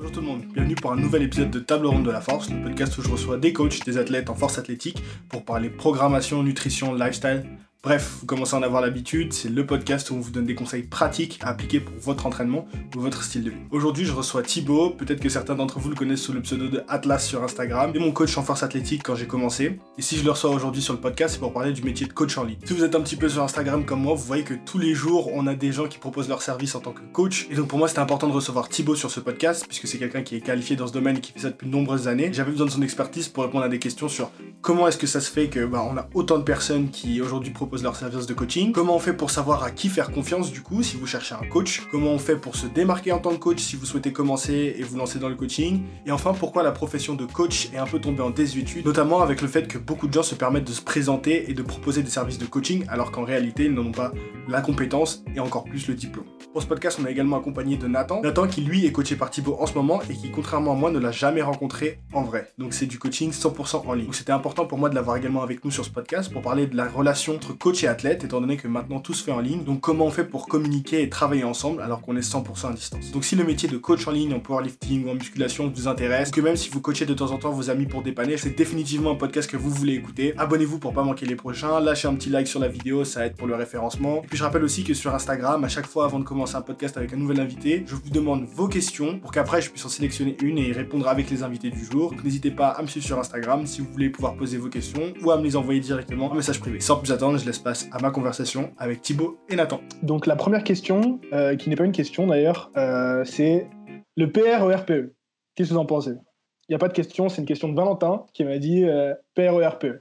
Bonjour tout le monde, bienvenue pour un nouvel épisode de Table ronde de la force, le podcast où je reçois des coachs, des athlètes en force athlétique pour parler programmation, nutrition, lifestyle, Bref, vous commencez à en avoir l'habitude, c'est le podcast où on vous donne des conseils pratiques à appliquer pour votre entraînement ou votre style de vie. Aujourd'hui, je reçois Thibaut, peut-être que certains d'entre vous le connaissent sous le pseudo de Atlas sur Instagram, et mon coach en force athlétique quand j'ai commencé. Et si je le reçois aujourd'hui sur le podcast, c'est pour parler du métier de coach en ligne. Si vous êtes un petit peu sur Instagram comme moi, vous voyez que tous les jours, on a des gens qui proposent leur service en tant que coach. Et donc pour moi, c'était important de recevoir Thibaut sur ce podcast, puisque c'est quelqu'un qui est qualifié dans ce domaine et qui fait ça depuis de nombreuses années. J'avais besoin de son expertise pour répondre à des questions sur comment est-ce que ça se fait que bah, on a autant de personnes qui aujourd'hui proposent leur service de coach Comment on fait pour savoir à qui faire confiance du coup si vous cherchez un coach? Comment on fait pour se démarquer en tant que coach si vous souhaitez commencer et vous lancer dans le coaching? Et enfin, pourquoi la profession de coach est un peu tombée en désuétude, notamment avec le fait que beaucoup de gens se permettent de se présenter et de proposer des services de coaching alors qu'en réalité ils n'en ont pas la compétence et encore plus le diplôme. Pour ce podcast, on a également accompagné de Nathan. Nathan qui lui est coaché par Thibaut en ce moment et qui contrairement à moi ne l'a jamais rencontré en vrai. Donc c'est du coaching 100% en ligne. Donc c'était important pour moi de l'avoir également avec nous sur ce podcast pour parler de la relation entre coach et athlète étant donné que maintenant tout se fait en ligne. Donc comment on fait pour communiquer et travailler ensemble alors qu'on est 100% à distance? Donc si le métier de coach en ligne en powerlifting ou en musculation vous intéresse, que même si vous coachez de temps en temps vos amis pour dépanner, c'est définitivement un podcast que vous voulez écouter. Abonnez-vous pour pas manquer les prochains, lâchez un petit like sur la vidéo, ça aide pour le référencement. Et puis je rappelle aussi que sur Instagram, à chaque fois avant de commencer un podcast avec un nouvel invité, je vous demande vos questions pour qu'après je puisse en sélectionner une et y répondre avec les invités du jour. Donc n'hésitez pas à me suivre sur Instagram si vous voulez pouvoir poser vos questions ou à me les envoyer directement en message privé. Sans plus attendre, je laisse place à ma conversation avec Thibaut et Nathan. Donc la première question, euh, qui n'est pas une question d'ailleurs, euh, c'est le PRERPE. Qu'est-ce que vous en pensez? Il n'y a pas de question, c'est une question de Valentin qui m'a dit euh, PRERPE.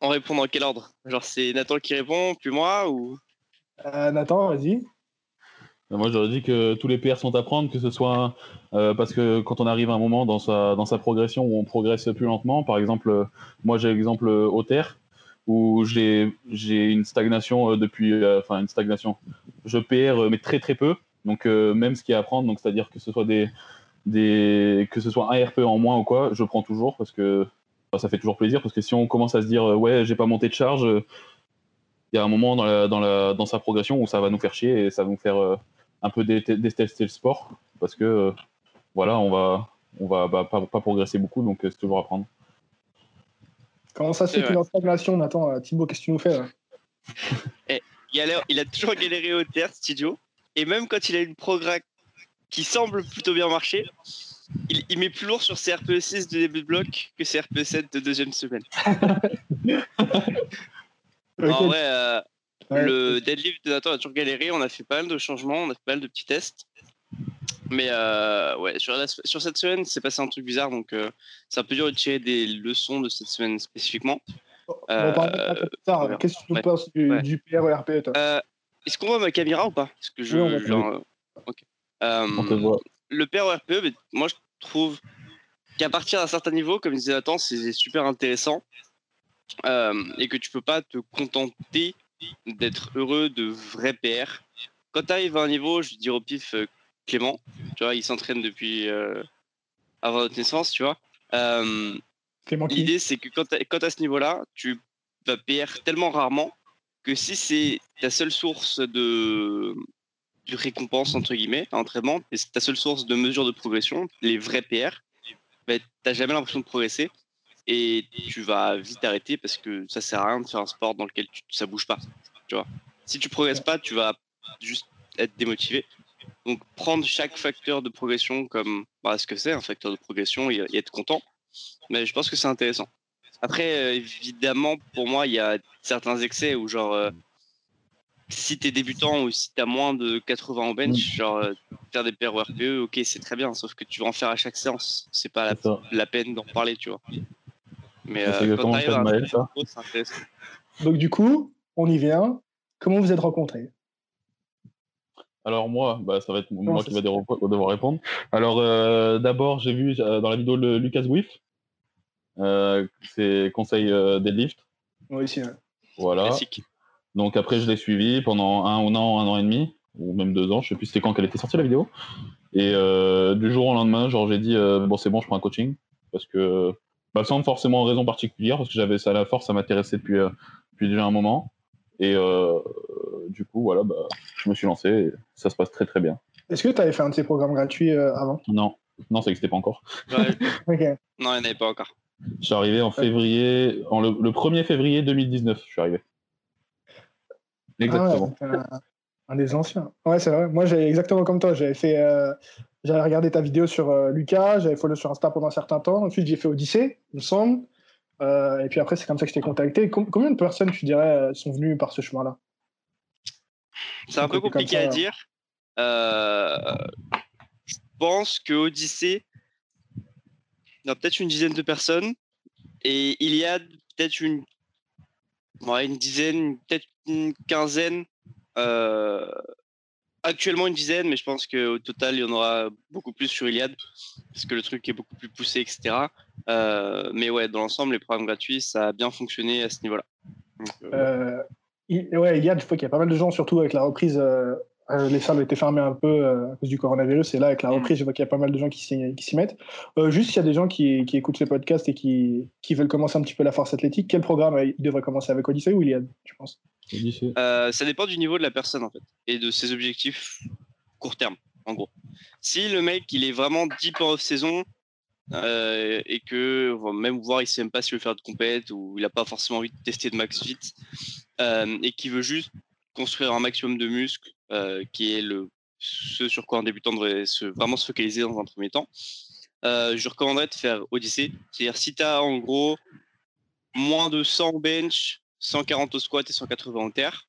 On répond dans quel ordre? Genre c'est Nathan qui répond, puis moi ou? Nathan, vas-y. Moi, j'aurais dit que tous les PR sont à prendre, que ce soit parce que quand on arrive à un moment dans sa, dans sa progression où on progresse plus lentement, par exemple, moi j'ai l'exemple au terre, où j'ai une stagnation euh, depuis, euh, enfin une stagnation. Je PR euh, mais très très peu, donc même ce qu'il y a à prendre, donc c'est-à-dire que ce soit des, des que ce soit un RP en moins ou quoi, je prends toujours parce que ça fait toujours plaisir parce que si on commence à se dire ouais j'ai pas monté de charge, il y a un moment dans, la, dans, la, dans sa progression où ça va nous faire chier et ça va nous faire un peu détester le sport parce que voilà on va on va bah, pas, pas, progresser beaucoup donc c'est toujours à prendre. Comment ça se fait en stagnation, Nathan euh, Thibaut, qu'est-ce que tu nous fais eh, il, a il a toujours galéré au terre, studio. Et même quand il a une progrès qui semble plutôt bien marcher, il, met plus lourd sur CRPE 6 de début de bloc que CRPE 7 de deuxième semaine. En vrai, euh, le deadlift de Nathan a toujours galéré. On a fait pas mal de changements, on a fait pas mal de petits tests. Mais euh, ouais, sur, sur, cette semaine, c'est passé un truc bizarre, donc euh, c'est un peu dur de tirer des leçons de cette semaine spécifiquement. on va parler euh, plus tard. Qu'est-ce que tu ouais. penses du, ouais. du PRERP toi? Est-ce qu'on voit ma caméra ou pas? Parce que je, oui, genre, okay. Le PRERP, moi je trouve qu'à partir d'un certain niveau, comme disait Nathan, c'est super intéressant et que tu peux pas te contenter d'être heureux de vrai PR. Quand tu arrives à un niveau, je dire au pif, Clément. Tu vois, il s'entraîne depuis euh, avant notre naissance, tu vois. Euh, L'idée, c'est que quand tu à ce niveau-là, tu vas PR tellement rarement que si c'est ta seule source de, de récompense, entre guillemets, entraînement, et c'est ta seule source de mesure de progression, les vrais PR, bah, tu n'as jamais l'impression de progresser et tu vas vite arrêter parce que ça sert à rien de faire un sport dans lequel tu, ça bouge pas. Tu vois. Si tu progresses pas, tu vas juste être démotivé. Donc prendre chaque facteur de progression comme bah, ce que c'est un facteur de progression et, être content. Mais je pense que c'est intéressant. Après, euh, évidemment, pour moi, il y a certains excès où genre euh, si tu es débutant ou si tu as moins de 80 en bench, mm. genre euh, faire des paires RPE, ok, c'est très bien, sauf que tu vas en faire à chaque séance. C'est pas la, peine d'en parler, tu vois. Mais quand c'est intéressant. Donc du coup, on y vient. Comment vous êtes rencontrés? Alors moi, bah, ça va être moi qui va devoir répondre. Alors euh, d'abord, j'ai vu euh, dans la vidéo de Lucas Wiff, euh, c'est conseil deadlift. Oui, aussi. Voilà. Donc après, je l'ai suivi pendant un, an, un an et demi, ou même deux ans, je sais plus c'était quand qu'elle était sortie la vidéo. Et du jour au lendemain, genre j'ai dit bon c'est bon, je prends un coaching parce que bah, sans forcément raison particulière, parce que j'avais ça à la force, ça m'intéressait depuis, depuis déjà un moment. Et du coup, voilà, bah, je me suis lancé et ça se passe très très bien. Est-ce que tu avais fait un de ces programmes gratuits euh, avant? Non, Non, ça n'existait pas encore. Non, il n'y en avait pas encore. Je suis arrivé en février, en le, 1er février 2019, je suis arrivé. Exactement. Ah un, des anciens. Ouais, c'est vrai. Moi, j'ai exactement comme toi. J'avais fait, euh, j'avais regardé ta vidéo sur euh, Lucas, j'avais follow sur Insta pendant un certain temps. Ensuite, j'ai fait Odyssée, il me semble. Euh, et puis après, c'est comme ça que je t'ai contacté. combien de personnes, tu dirais, sont venues par ce chemin-là? C'est un peu compliqué à dire. je pense que Odyssée, il y a peut-être une dizaine de personnes. Et il y a peut-être une, une dizaine, peut-être une quinzaine. Euh, actuellement une dizaine, mais je pense qu'au total, il y en aura beaucoup plus sur Iliad, parce que le truc est beaucoup plus poussé, etc. Euh, mais ouais, dans l'ensemble, les programmes gratuits, ça a bien fonctionné à ce niveau-là. Euh, ouais, Iliad, je crois qu'il y a pas mal de gens, surtout avec la reprise euh, les salles étaient fermées un peu euh, à cause du coronavirus. Et là, avec la mm. reprise, je vois qu'il y a pas mal de gens qui s'y mettent. Euh, juste, s'il y a des gens qui, écoutent ce podcast et qui, veulent commencer un petit peu la force athlétique, quel programme ils devraient commencer avec Odyssey ou Iliad, tu penses? Ça dépend du niveau de la personne, en fait, et de ses objectifs court terme, en gros. Si le mec, il est vraiment deep en off-saison, et que même voir il sait même pas s'il veut faire de compète ou il a pas forcément envie de tester de max vite et qui veut juste construire un maximum de muscles euh, qui est le, ce sur quoi un débutant devrait se, vraiment se focaliser dans un premier temps. Euh, je recommanderais de faire Odyssée. C'est-à-dire si tu as en gros moins de 100 bench, 140 au squat et 180 au terre,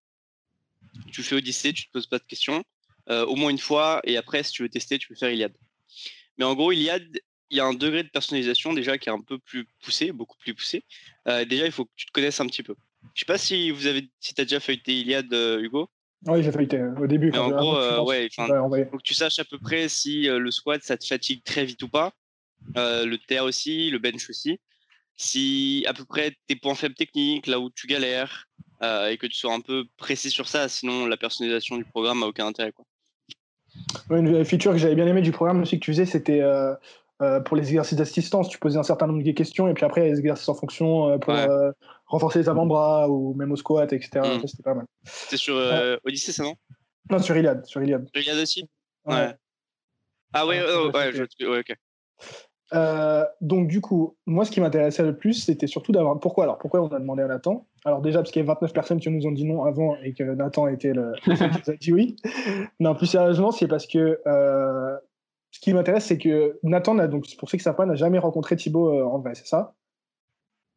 tu fais Odyssée, tu te poses pas de questions. Euh, au moins une fois, et après, si tu veux tester, tu peux faire Iliad. Mais en gros, Iliad, il y a un degré de personnalisation déjà qui est un peu plus poussé, beaucoup plus poussé. déjà, il faut que tu te connaisses un petit peu. Je sais pas si vous avez, si as déjà feuilleté Iliad, Hugo. Oui, j'ai failli au début. Mais en gros, euh, ouais, faut que tu saches à peu près si euh, le squat ça te fatigue très vite ou pas. Euh, le terre aussi, le bench aussi. Si à peu près tes points faibles techniques, là où tu galères, et que tu sois un peu précis sur ça, sinon la personnalisation du programme n'a aucun intérêt. Quoi. une feature que j'avais bien aimé du programme aussi que tu faisais, c'était pour les exercices d'assistance. Tu posais un certain nombre de questions et puis après, les exercices en fonction pour renforcer les avant-bras ou même au squat, etc. Mm. C'était pas mal. C'est sur euh, Odyssey, ça non? Non, sur Iliad. Sur Iliad, sur Iliad aussi? Ouais. Ah ouais, ouais, ouais, ouais, ok. Euh, donc du coup, moi ce qui m'intéressait le plus, c'était surtout d'avoir... Pourquoi alors Pourquoi on a demandé à Nathan? Alors déjà parce qu'il y a 29 personnes qui nous ont dit non avant et que Nathan était le qui a dit oui. Non, plus sérieusement, c'est parce que euh, ce qui m'intéresse, c'est que Nathan, donc pour ceux qui savent pas, n'a jamais rencontré Thibaut en vrai, c'est ça?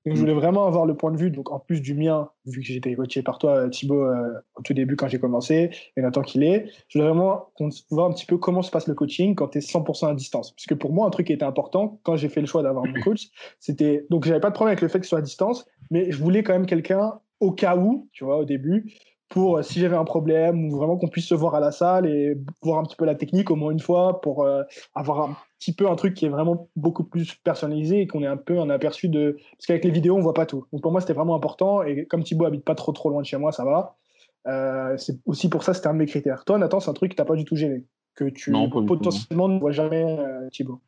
Je voulais vraiment avoir le point de vue, donc en plus du mien, vu que j'étais coaché par toi, Thibaut, euh, au tout début quand j'ai commencé, et maintenant qu'il est, je voulais vraiment voir un petit peu comment se passe le coaching quand tu es 100% à distance. Parce que pour moi, un truc qui était important quand j'ai fait le choix d'avoir mon coach, c'était. Donc j'avais pas de problème avec le fait que ce soit à distance, mais je voulais quand même quelqu'un au cas où, tu vois, au début, pour euh, si j'avais un problème ou vraiment qu'on puisse se voir à la salle et voir un petit peu la technique au moins une fois pour euh, avoir un petit peu un truc qui est vraiment beaucoup plus personnalisé et qu'on ait un peu un aperçu de parce qu'avec les vidéos on voit pas tout. Donc pour moi c'était vraiment important et comme Thibaut habite pas trop trop loin de chez moi ça va. Euh, c'est aussi pour ça c'était un de mes critères. Toi Nathan c'est un truc qui t'a pas du tout gêné que tu potentiellement ne vois jamais Thibaut.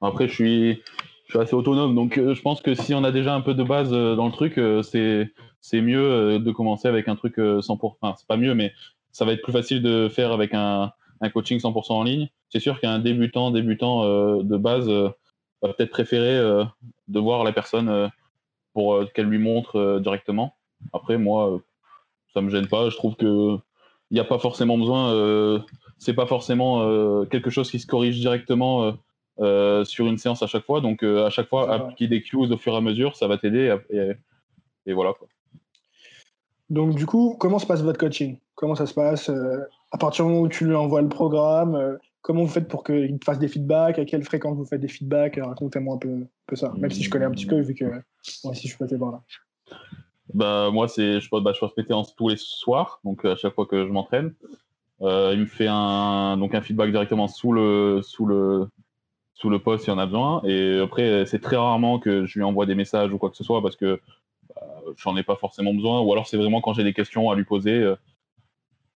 Après je suis je suis assez autonome, donc euh, je pense que si on a déjà un peu de base euh, dans le truc, euh, c'est c'est mieux de commencer avec un truc 100%. Enfin, c'est pas mieux, mais ça va être plus facile de faire avec un, un coaching 100% en ligne. C'est sûr qu'un débutant, débutant de base va peut-être préférer de voir la personne pour qu'elle lui montre directement. Après, moi, ça me gêne pas. Je trouve que il n'y a pas forcément besoin. c'est pas forcément quelque chose qui se corrige directement euh, sur une séance à chaque fois. Donc, euh, à chaque fois, appliquer des cues au fur et à mesure, ça va t'aider. Et, voilà. Quoi. Donc, du coup, comment se passe votre coaching? Comment ça se passe euh, À partir du moment où tu lui envoies le programme, comment vous faites pour qu'il te fasse des feedbacks? À quelle fréquence vous faites des feedbacks? Racontez-moi un peu, peu, ça. Même si je connais un petit peu, vu que moi aussi je suis passé par là. Bah, moi, c'est, je, bah, je passe mes séances tous les soirs, donc à chaque fois que je m'entraîne. il me fait un, donc un feedback directement sous le, sous le, sous le poste s'il y en a besoin. Et après, c'est très rarement que je lui envoie des messages ou quoi que ce soit parce que bah, j'en ai pas forcément besoin. Ou alors c'est vraiment quand j'ai des questions à lui poser euh,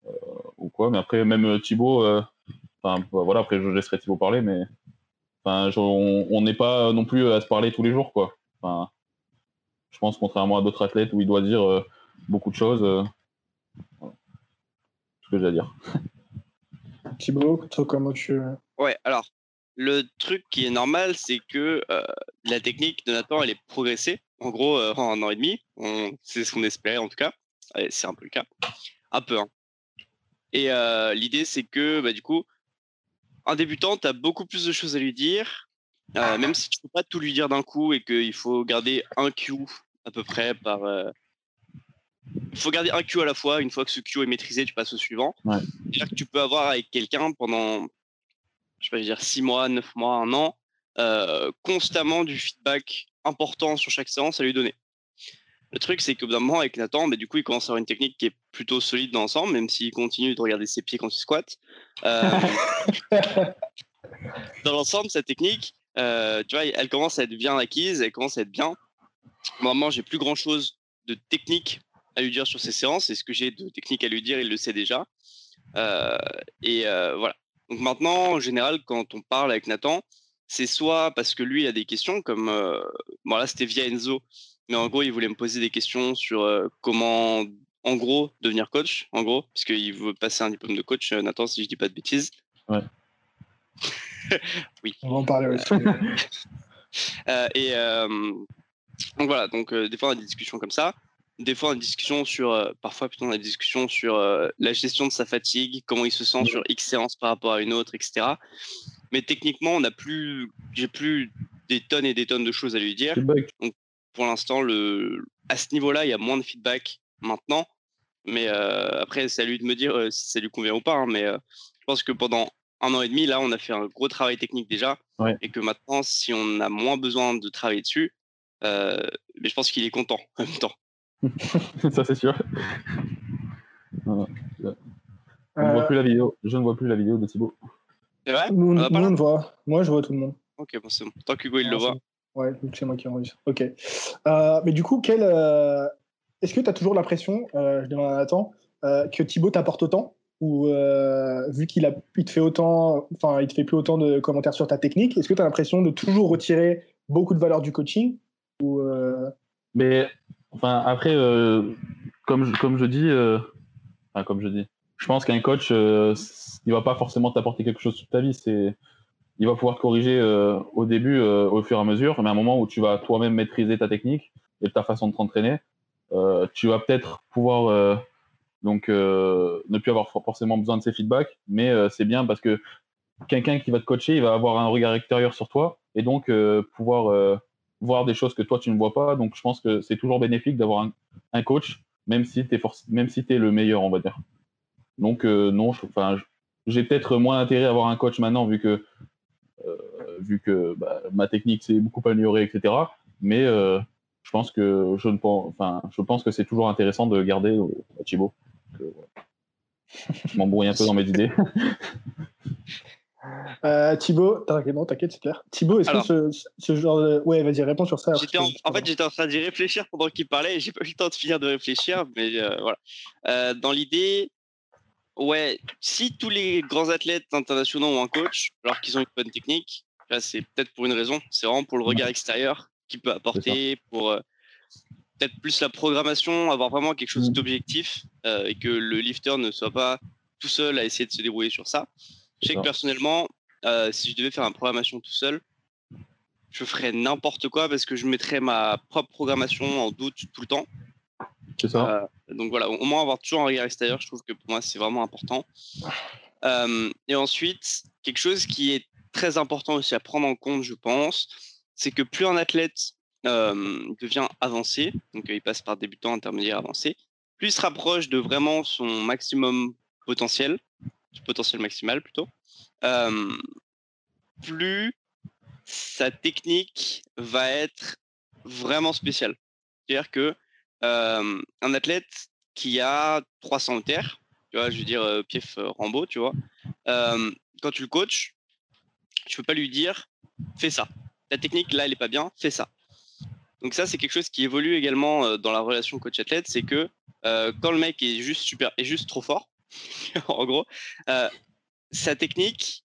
euh, ou quoi. Mais après, même euh, Thibaut, enfin bah, voilà, après je laisserai Thibaut parler, mais enfin, on n'est pas non plus à se parler tous les jours, quoi. Enfin, je pense contrairement à d'autres athlètes où il doit dire beaucoup de choses. Voilà. ce que j'ai à dire. Thibaut, comment tu. Ouais, alors le truc qui est normal, c'est que la technique de Nathan, elle est progressée. En gros, en un an et demi, c'est ce qu'on espérait en tout cas. c'est un peu le cas. Un peu. Hein. Et l'idée, c'est que bah, du coup, un débutant, tu as beaucoup plus de choses à lui dire, même si tu ne peux pas tout lui dire d'un coup et qu'il faut garder un Q à peu près par. Il faut garder un Q à la fois. Une fois que ce Q est maîtrisé, tu passes au suivant. C'est-à-dire que tu peux avoir avec quelqu'un pendant je pas dire, six mois, neuf mois, un an, euh, constamment du feedback important sur chaque séance à lui donner. Le truc, c'est qu'au bout d'un moment, avec Nathan, bah, du coup, il commence à avoir une technique qui est plutôt solide dans l'ensemble, même s'il continue de regarder ses pieds quand il squatte. Euh, dans l'ensemble, sa technique, euh, tu vois, elle commence à être bien acquise, elle commence à être bien. Normalement, j'ai plus grand chose de technique à lui dire sur ses séances, et ce que j'ai de technique à lui dire, il le sait déjà. et voilà. Donc maintenant, en général, quand on parle avec Nathan, c'est soit parce que lui a des questions, comme euh, bon là c'était via Enzo, mais en gros il voulait me poser des questions sur euh, comment, en gros, devenir coach, en gros, puisqu'il veut passer un diplôme de coach, euh, Nathan, si je dis pas de bêtises. Ouais. oui. On va en parler aussi. et donc voilà, donc des fois on a des discussions comme ça des fois, on a une discussion sur, euh, parfois plutôt, on a une discussion sur euh, la gestion de sa fatigue, comment il se sent sur X séances par rapport à une autre, etc. Mais techniquement, on n'a plus, j'ai plus des tonnes et des tonnes de choses à lui dire. Donc, pour l'instant, le, à ce niveau-là, il y a moins de feedback maintenant. Mais euh, après, c'est à lui de me dire si ça lui convient ou pas. Hein. mais je pense que pendant un an et demi, là, on a fait un gros travail technique déjà. Et que maintenant, si on a moins besoin de travailler dessus, mais je pense qu'il est content en même temps. ça c'est sûr. Je ne vois plus la vidéo. Je ne vois plus la vidéo de Thibaut. C'est vrai? Nous, on, on voit. Moi, je vois tout le monde. Ok, bon, c'est bon. Tant qu'Hugo, il le voit. Ouais, c'est moi qui enregistre. Ok. Euh, mais du coup, quel, euh, est-ce que tu as toujours l'impression, euh, je demande à Nathan, que Thibaut t'apporte autant? Ou vu qu'il a, il te fait autant, enfin, il te fait plus autant de commentaires sur ta technique, est-ce que tu as l'impression de toujours retirer beaucoup de valeur du coaching? Ou, Mais Enfin, après, euh, comme, je, comme je dis, euh, enfin, comme je dis, je pense qu'un coach, euh, il va pas forcément t'apporter quelque chose toute ta vie. C'est, il va pouvoir te corriger au début, au fur et à mesure, mais à un moment où tu vas toi-même maîtriser ta technique et ta façon de t'entraîner, tu vas peut-être pouvoir donc ne plus avoir forcément besoin de ces feedbacks, mais c'est bien parce que quelqu'un qui va te coacher, il va avoir un regard extérieur sur toi et donc pouvoir voir des choses que toi tu ne vois pas. Donc je pense que c'est toujours bénéfique d'avoir un, coach, même si tu es, même si es le meilleur, on va dire. Donc euh, non, j'ai peut-être moins intérêt à avoir un coach maintenant vu que, euh, vu que bah, ma technique s'est beaucoup améliorée, etc. Mais euh, je pense que je ne pense, enfin, je pense que c'est toujours intéressant de garder Thibaut. Je m'embrouille un peu dans mes idées. Euh, Thibaut, t'inquiète, c'est clair. Thibaut, est-ce que ce, genre de. Ouais, vas-y, réponds sur ça. En, fait, j'étais en train d'y réfléchir pendant qu'il parlait et j'ai pas eu le temps de finir de réfléchir, mais euh, voilà. Euh, dans l'idée, ouais, si tous les grands athlètes internationaux ont un coach, alors qu'ils ont une bonne technique, c'est peut-être pour une raison, c'est vraiment pour le regard extérieur qui peut apporter, pour euh, peut-être plus la programmation, avoir vraiment quelque chose mm. d'objectif et que le lifter ne soit pas tout seul à essayer de se débrouiller sur ça. Je sais que personnellement, euh, si je devais faire une programmation tout seul, je ferais n'importe quoi parce que je mettrais ma propre programmation en doute tout le temps. C'est ça. Euh, donc voilà, au moins avoir toujours un regard extérieur, je trouve que pour moi c'est vraiment important. Euh, et ensuite, quelque chose qui est très important aussi à prendre en compte, je pense, c'est que plus un athlète devient avancé, donc il passe par débutant, intermédiaire, avancé, plus il se rapproche de vraiment son maximum potentiel, potentiel maximal plutôt, euh, plus sa technique va être vraiment spéciale. C'est-à-dire que euh, un athlète qui a 300 terres, tu vois, je veux dire euh, Pief Rambo, tu vois, quand tu le coaches, tu peux pas lui dire fais ça. Ta technique là, elle est pas bien, fais ça. Donc ça, c'est quelque chose qui évolue également dans la relation coach-athlète, c'est que quand le mec est juste super, est juste trop fort, en gros, euh, sa technique,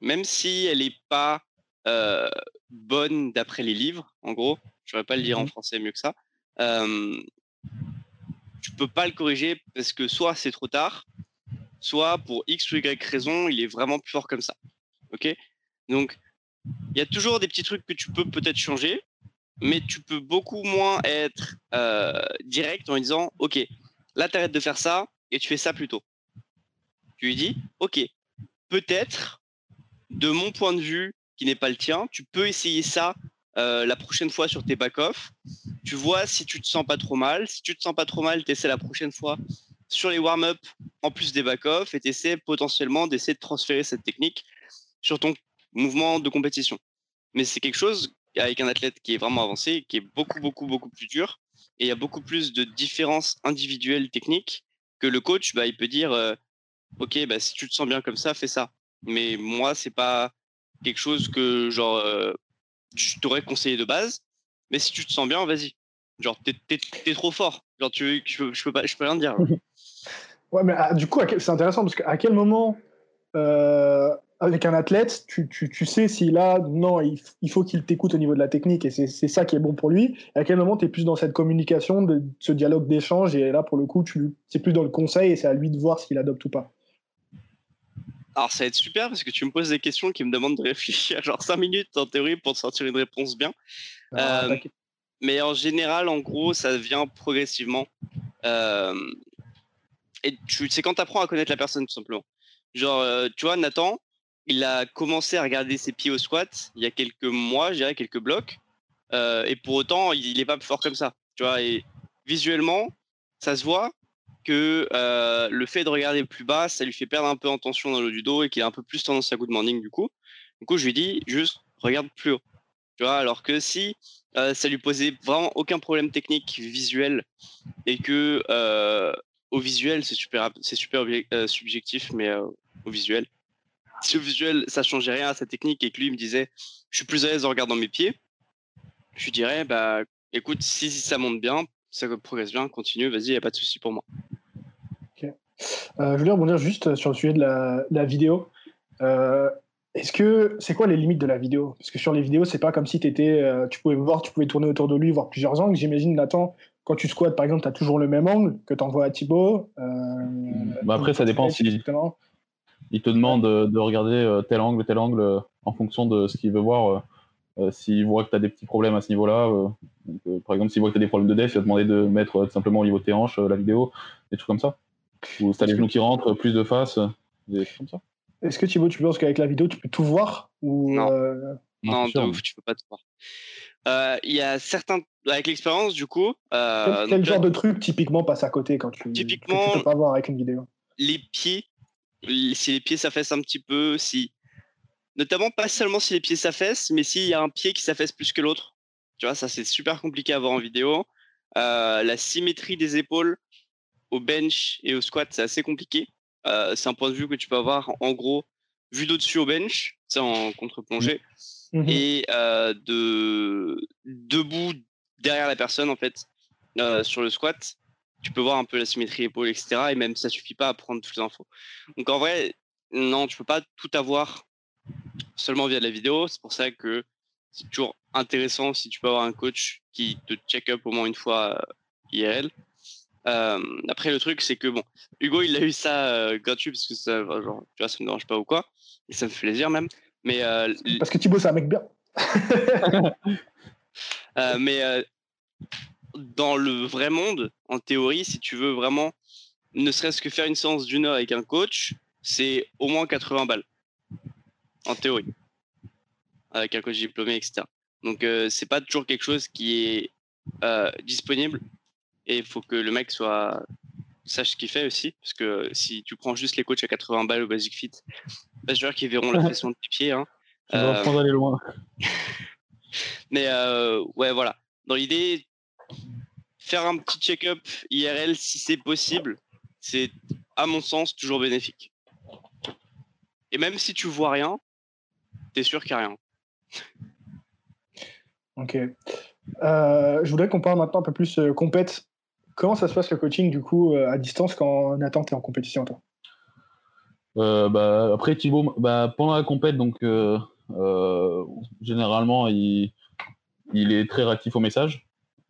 même si elle n'est pas euh, bonne d'après les livres, en gros, je ne pas le dire en mmh français mieux que ça, euh, tu peux pas le corriger parce que soit c'est trop tard, soit pour X ou Y raison, il est vraiment plus fort comme ça. Ok? Donc, il y a toujours des petits trucs que tu peux peut-être changer, mais tu peux beaucoup moins être euh, direct en disant Ok, là, tu arrêtes de faire ça et tu fais ça plutôt. Tu lui dis Ok, peut-être, de mon point de vue, qui n'est pas le tien, tu peux essayer ça euh, la prochaine fois sur tes back-off. Tu vois si tu te sens pas trop mal. Si tu te sens pas trop mal, tu essaies la prochaine fois sur les warm-up en plus des back-off et tu essaies potentiellement d'essayer de transférer cette technique sur ton mouvement de compétition. Mais c'est quelque chose avec un athlète qui est vraiment avancé, qui est beaucoup, beaucoup, beaucoup plus dur. Et il y a beaucoup plus de différences individuelles techniques que le coach, bah, il peut dire euh, Ok, bah, si tu te sens bien comme ça, fais ça. Mais moi, c'est pas quelque chose que genre euh, je t'aurais conseillé de base. Mais si tu te sens bien, vas-y. Genre, t'es, es, trop fort. Genre, tu, je, je, peux pas, je peux rien dire. ouais, mais ah, du coup, c'est intéressant parce qu'à quel moment euh, avec un athlète, tu, tu, tu sais si là, non, il, faut qu'il t'écoute au niveau de la technique et c'est ça qui est bon pour lui. à quel moment tu es plus dans cette communication, de, ce dialogue d'échange et là, pour le coup, c'est plus dans le conseil et c'est à lui de voir s'il adopte ou pas? Alors, ça va être super parce que tu me poses des questions qui me demandent de réfléchir genre 5 minutes en théorie pour sortir une réponse bien. Ah, euh, mais en général, en gros, ça vient progressivement. Euh, et c'est quand tu apprends à connaître la personne, tout simplement. Genre, euh, tu vois, Nathan, il a commencé à regarder ses pieds au squat il y a quelques mois, je dirais quelques blocs. Euh, et pour autant, il n'est pas fort comme ça. Tu vois, et visuellement, ça se voit que euh, le fait de regarder plus bas, ça lui fait perdre un peu en tension dans le du dos et qu'il a un peu plus tendance à good morning du coup. Du coup, je lui dis juste regarde plus haut. Tu vois, alors que si euh, ça lui posait vraiment aucun problème technique visuel et que au visuel, c'est super, c'est super subjectif, mais au visuel, si au visuel ça changeait rien à sa technique et que lui me disait je suis plus à l'aise en regardant mes pieds, je lui dirais bah écoute si, ça monte bien, ça progresse bien, continue, vas-y, il n'y a pas de souci pour moi. Euh, je voulais rebondir juste sur le sujet de la, vidéo. Euh, est-ce que c'est quoi les limites de la vidéo? Parce que sur les vidéos, c'est pas comme si étais, euh, tu pouvais voir, tu pouvais tourner autour de lui, voir plusieurs angles. J'imagine, Nathan, quand tu squats, par exemple, tu as toujours le même angle que tu envoies à Thibaut. Bah après, ça dépend si, il te demande de regarder tel angle, tel angle en fonction de ce qu'il veut voir. Euh, s'il voit que tu as des petits problèmes à ce niveau-là, par exemple, s'il voit que tu as des problèmes de def, il va te demander de mettre simplement au niveau de tes hanches la vidéo, des trucs comme ça. Ou si tu as les genoux qui rentrent, plus de face, des trucs comme ça. Est-ce que Thibaut, tu penses qu'avec la vidéo, tu peux tout voir ou Non, non, de ouf, tu peux pas tout voir. Il y a certains, avec l'expérience, du coup. quel, genre de truc typiquement passe à côté quand tu, typiquement, peux pas voir avec une vidéo? Les pieds si les pieds s'affaissent un petit peu, si notamment pas seulement si les pieds s'affaissent, mais s'il y a un pied qui s'affaisse plus que l'autre. Tu vois, ça c'est super compliqué à voir en vidéo. Euh, la symétrie des épaules au bench et au squat, c'est assez compliqué. Euh, c'est un point de vue que tu peux avoir en gros vu d'au-dessus au bench, c'est en contre-plongée, mmh. et euh, de debout derrière la personne en fait sur le squat tu peux voir un peu la symétrie épaule, etc. Et même ça suffit pas à prendre toutes les infos. Donc en vrai, non, tu peux pas tout avoir seulement via de la vidéo. C'est pour ça que c'est toujours intéressant si tu peux avoir un coach qui te check up au moins une fois euh, IRL. Euh, après, le truc, c'est que bon, Hugo, il a eu ça euh, gratuit parce que ça, genre, tu vois, ça me dérange pas ou quoi, et ça me fait plaisir même. Mais parce que Thibaut, c'est un mec bien. mais dans le vrai monde, en théorie, si tu veux vraiment ne serait-ce que faire une séance d'une heure avec un coach, c'est au moins 80 balles. En théorie. Avec un coach diplômé, etc. Donc, euh, c'est pas toujours quelque chose qui est euh, disponible. Et il faut que le mec soit sache ce qu'il fait aussi. Parce que si tu prends juste les coachs à 80 balles au Basic Fit, je veux dire qu'ils verront la pression de tes pieds. Hein. Euh... aller loin. Mais euh, ouais, voilà. Dans l'idée, faire un petit check-up IRL si c'est possible, c'est à mon sens toujours bénéfique. Et même si tu vois rien, tu es sûr qu'il n'y a rien. Ok. Euh, je voudrais qu'on parle maintenant un peu plus euh, compète. Comment ça se passe le coaching du coup euh, à distance quand Nathan est en compétition toi? Bah, Après Thibaut, bah, pendant la compète, donc généralement il, il, est très réactif au message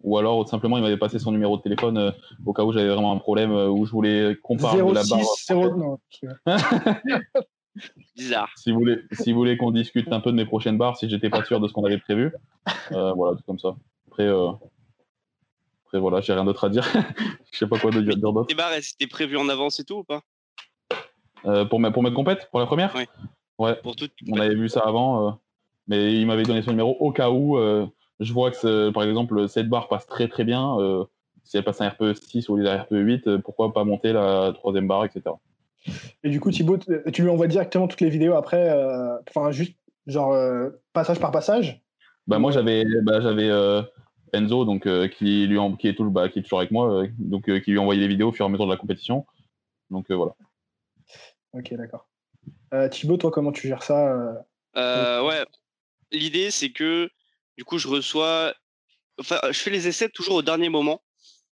ou alors tout simplement il m'avait passé son numéro de téléphone euh, au cas où j'avais vraiment un problème euh, où je voulais comparer la barre. 0... Non. Bizarre. Si vous voulez, si vous voulez qu'on discute un peu de mes prochaines barres, si j'étais pas sûr de ce qu'on avait prévu, euh, voilà, tout comme ça. Après, euh, après voilà, j'ai rien d'autre à dire. Je sais pas quoi de dire d'autre. Les barres, elles étaient prévues en avance et tout ou pas? Euh, pour, ma, pour mettre compète, pour la première? Oui. Ouais. Pour tout, on avait vu ça avant, mais il m'avait donné son numéro au cas où je vois que, par exemple, cette barre passe très très bien. si elle passe un RPE 6 ou un RPE 8, pourquoi pas monter la troisième barre, etc. Et du coup, Thibaut, tu lui envoies directement toutes les vidéos après, euh, enfin, juste genre euh, passage par passage? Bah, Moi, j'avais bah, j'avais euh, Enzo, donc, qui, lui qui, est tout, bah, qui est toujours avec moi, donc qui lui envoyait les vidéos au fur et à mesure de la compétition. Donc voilà. Ok, d'accord. Thibaut, toi, comment tu gères ça Ouais, l'idée, c'est que du coup, je reçois. Enfin, je fais les essais toujours au dernier moment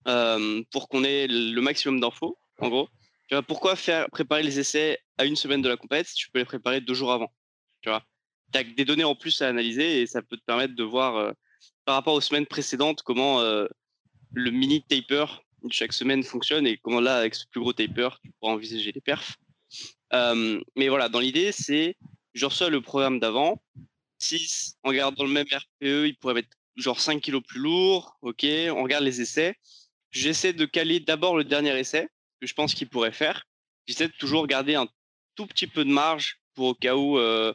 pour qu'on ait le maximum d'infos, en gros. Tu vois, pourquoi faire préparer les essais à une semaine de la compète si tu peux les préparer deux jours avant Tu vois, as des données en plus à analyser et ça peut te permettre de voir euh, par rapport aux semaines précédentes comment euh, le mini taper de chaque semaine fonctionne et comment là avec ce plus gros taper tu pourras envisager les perfs. Euh, mais voilà, dans l'idée c'est je reçois le programme d'avant. 6, en gardant le même RPE, il pourrait mettre genre 5 kilos plus lourd. Ok, on regarde les essais. J'essaie de caler d'abord le dernier essai que je pense qu'il pourrait faire. J'essaie de toujours garder un tout petit peu de marge pour au cas où, euh,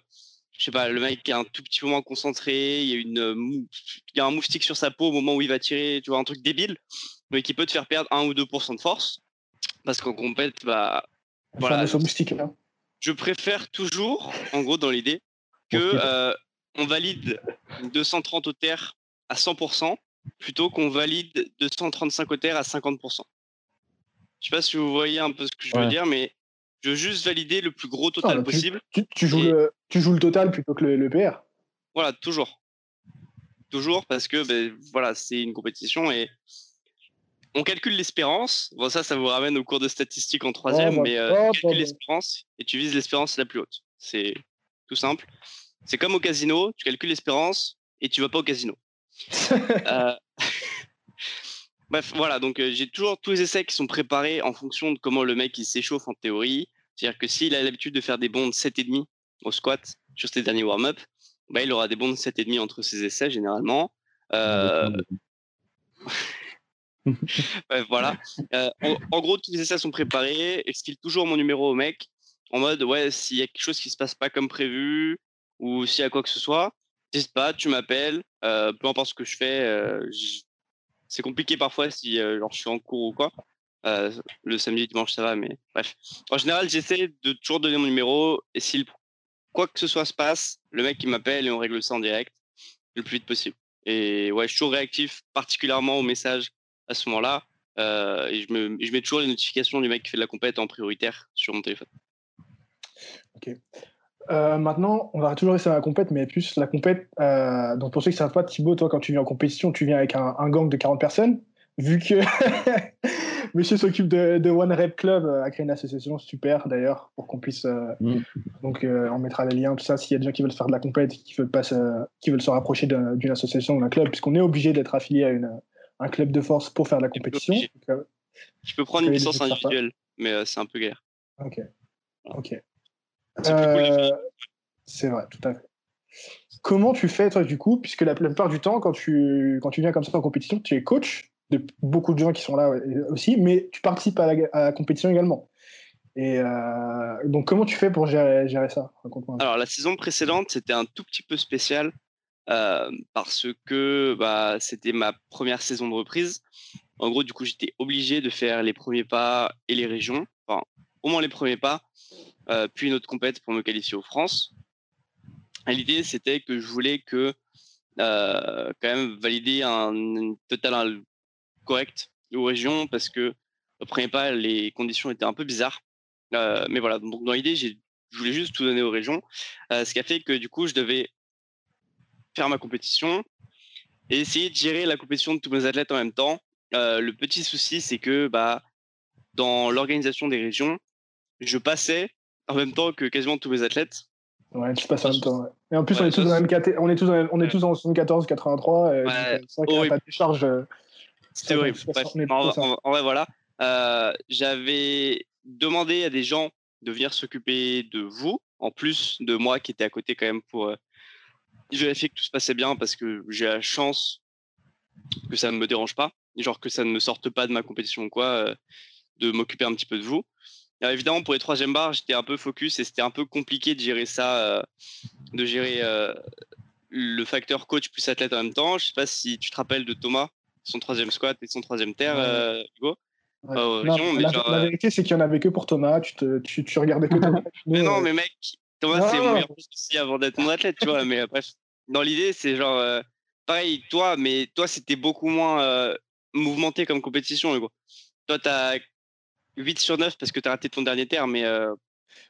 je sais pas, le mec est un tout petit peu moins concentré, il y a, une, il y a un moustique sur sa peau au moment où il va tirer, tu vois, un truc débile, mais qui peut te faire perdre 1 ou 2% de force. Parce qu'en compète, bah. Voilà. Moustique, là. Je préfère toujours, en gros, dans l'idée, que euh, on valide 230 au terre à 100% plutôt qu'on valide 235 au terre à 50%. Je sais pas si vous voyez un peu ce que je veux dire, mais je veux juste valider le plus gros total ah, possible. Tu, joues le, tu, joues le, total plutôt que le, PR Voilà, toujours. Toujours parce que ben, voilà, c'est une compétition et on calcule l'espérance. Bon, ça, ça vous ramène au cours de statistiques en troisième, oh, mais euh, oh, tu calcules l'espérance et tu vises l'espérance la plus haute. C'est tout simple. C'est comme au casino, tu calcules l'espérance et tu vas pas au casino. euh, Bref, voilà, donc euh, j'ai toujours tous les essais qui sont préparés en fonction de comment le mec il s'échauffe en théorie. C'est-à-dire que s'il a l'habitude de faire des bonds de 7,5 au squat sur ses derniers warm-up, bah, il aura des bonds de 7,5 entre ses essais généralement. Euh... voilà. Euh, en, gros, tous les essais sont préparés. Explique toujours mon numéro au mec en mode ouais, s'il y a quelque chose qui se passe pas comme prévu ou s'il y a quoi que ce soit, n'hésite pas, tu m'appelles. Peu importe ce que je fais, c'est compliqué parfois si euh, je suis en cours ou quoi. Euh, le samedi, dimanche, ça va, mais bref. En général, j'essaie de toujours donner mon numéro et si quoi que ce soit se passe, le mec qui m'appelle et on règle ça en direct le plus vite possible. Et ouais, je suis toujours réactif, particulièrement aux messages à ce moment-là. Euh, et je, je mets toujours les notifications du mec qui fait de la compète en prioritaire sur mon téléphone. Ok. Euh, maintenant, on va toujours rester à la compète, mais plus la compète. Euh, donc pour ceux qui ne savent pas, Thibaut, toi, quand tu viens en compétition, tu viens avec un, gang de 40 personnes. Vu que monsieur s'occupe de, One Rep Club, euh, a créé une association super d'ailleurs, pour qu'on puisse. Mm. Donc on mettra les liens, tout ça, s'il y a des gens qui veulent faire de la compète, qui veulent, pas qui veulent se rapprocher d'une association ou d'un club, puisqu'on est obligé d'être affilié à une, un club de force pour faire de la compétition. je peux prendre une licence individuelle, mais c'est un peu guerre. Ok. Ok. Euh, c'est vrai, tout à fait. Comment tu fais, toi, du coup, puisque la, plupart du temps, quand tu, quand tu viens comme ça en compétition, tu es coach de beaucoup de gens qui sont là aussi, mais tu participes à la, compétition également. Et euh, donc, comment tu fais pour gérer, gérer ça? Alors, la saison précédente, c'était un tout petit peu spécial euh, parce que bah, c'était ma première saison de reprise. En gros, du coup, j'étais obligé de faire les premiers pas et les régions, enfin, au moins les premiers pas, euh, puis une autre compète pour me qualifier aux France. L'idée, c'était que je voulais que euh, quand même valider un, total correct aux régions parce que au premier pas, les conditions étaient un peu bizarres. Euh, mais voilà, donc dans l'idée, je voulais juste tout donner aux régions, ce qui a fait que du coup, je devais faire ma compétition et essayer de gérer la compétition de tous mes athlètes en même temps. le petit souci, c'est que bah, dans l'organisation des régions, je passais en même temps que quasiment tous mes athlètes. Ouais, tu passes en même temps. Et en plus, on, est tous dans on est tous on est tous en 74, 83. Et c'est vrai qu'il des charges. Euh, C'était horrible. en, vrai, voilà. Euh, j'avais demandé à des gens de venir s'occuper de vous, en plus de moi qui était à côté quand même pour vérifier que tout se passait bien parce que j'ai la chance que ça ne me dérange pas, genre que ça ne me sorte pas de ma compétition ou quoi, de m'occuper un petit peu de vous. Alors évidemment, pour les troisième bars, j'étais un peu focus et c'était un peu compliqué de gérer ça, de gérer le facteur coach plus athlète en même temps. Je sais pas si tu te rappelles de Thomas, son troisième squat et son troisième terre, Hugo. la, vérité, c'est qu'il y en avait que pour Thomas. Tu, te, tu, tu regardais que Thomas. mais non, mais mec, Thomas, c'est mon meilleur aussi avant d'être mon athlète, tu vois. Mais bref, dans l'idée, c'est genre pareil, toi, mais toi, c'était beaucoup moins mouvementé comme compétition, Hugo. Toi, tu as 8 sur 9 parce que tu as raté ton dernier terme, mais.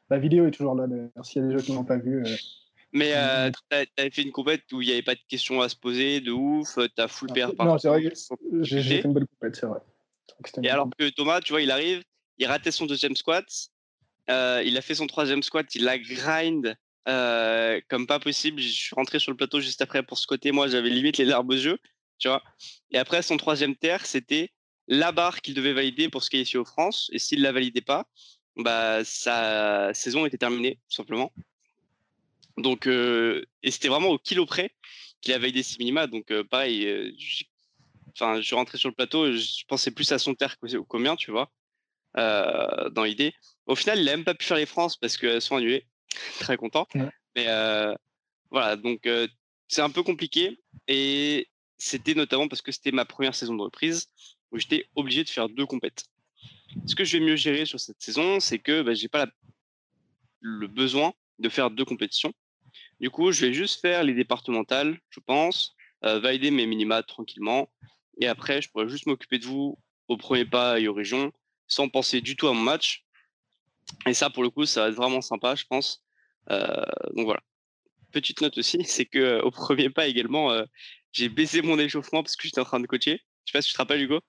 La vidéo est toujours là, S'il y a des gens qui n'ont pas vu. Mais euh, tu avais fait une compète où il n'y avait pas de questions à se poser, de ouf, tu as full ah, Non, c'est vrai, j'ai fait une bonne compète, c'est vrai. Et alors que Thomas, tu vois, il arrive, il ratait son deuxième squat, euh, il a fait son troisième squat, il a grind euh, comme pas possible. Je suis rentré sur le plateau juste après pour squatter. Moi, j'avais limite les larmes aux yeux, tu vois. Et après, son troisième terre, c'était la barre qu'il devait valider pour se qualifier aux France. Et s'il ne la validait pas, bah, sa saison était terminée, tout simplement. Donc, euh, et c'était vraiment au kilo près qu'il avait des 6 minima. Donc, euh, pareil, euh, enfin, je suis rentré sur le plateau, je pensais plus à son terre qu'au combien, tu vois, dans l'idée. Au final, il n'a même pas pu faire les France parce qu'elles sont annulées. Très content. Mais voilà, donc c'est un peu compliqué. Et c'était notamment parce que c'était ma première saison de reprise où j'étais obligé de faire deux compètes. Ce que je vais mieux gérer sur cette saison, c'est que bah, j'ai pas le besoin de faire deux compétitions. Du coup, je vais juste faire les départementales, je pense, euh, valider mes minima tranquillement. Et après, je pourrais juste m'occuper de vous au premier pas et aux régions, sans penser du tout à mon match. Et ça, pour le coup, ça va être vraiment sympa, je pense. Euh, donc voilà. Petite note aussi, c'est que euh, au premier pas également, j'ai baissé mon échauffement parce que j'étais en train de coacher. Je sais pas si tu te rappelles, Hugo.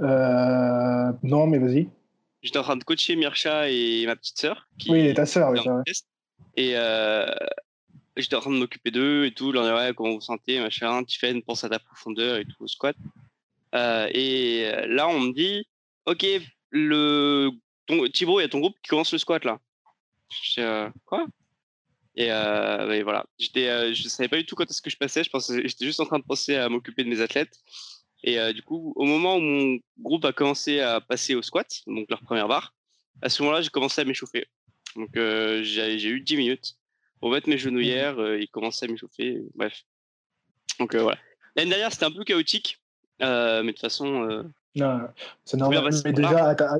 non, mais vas-y. J'étais en train de coacher Mircha et ma petite sœur. Oui, ta sœur, oui, Et j'étais en train de m'occuper d'eux et tout, leur dire ouais, comment vous sentez, machin, Tiffen, pense à ta profondeur et tout, au squat. Euh, et là, on me dit, ok, le, ton, Thibaut, il y a ton groupe qui commence le squat là. Je euh, quoi? Et, euh, voilà, j'étais, euh, je savais pas du tout quand est-ce que je passais. Je pensais, j'étais juste en train de penser à m'occuper de mes athlètes. Et du coup, au moment où mon groupe a commencé à passer au squat, donc leur première barre, à ce moment-là, j'ai commencé à m'échauffer. Donc j'ai, j'ai eu 10 minutes pour mettre mes genouillères, euh, il commençait à m'échauffer. Bref. Donc euh, voilà. L'année dernière, c'était un peu chaotique, euh, mais de toute façon. non, c'est normal. Mais déjà, à ta,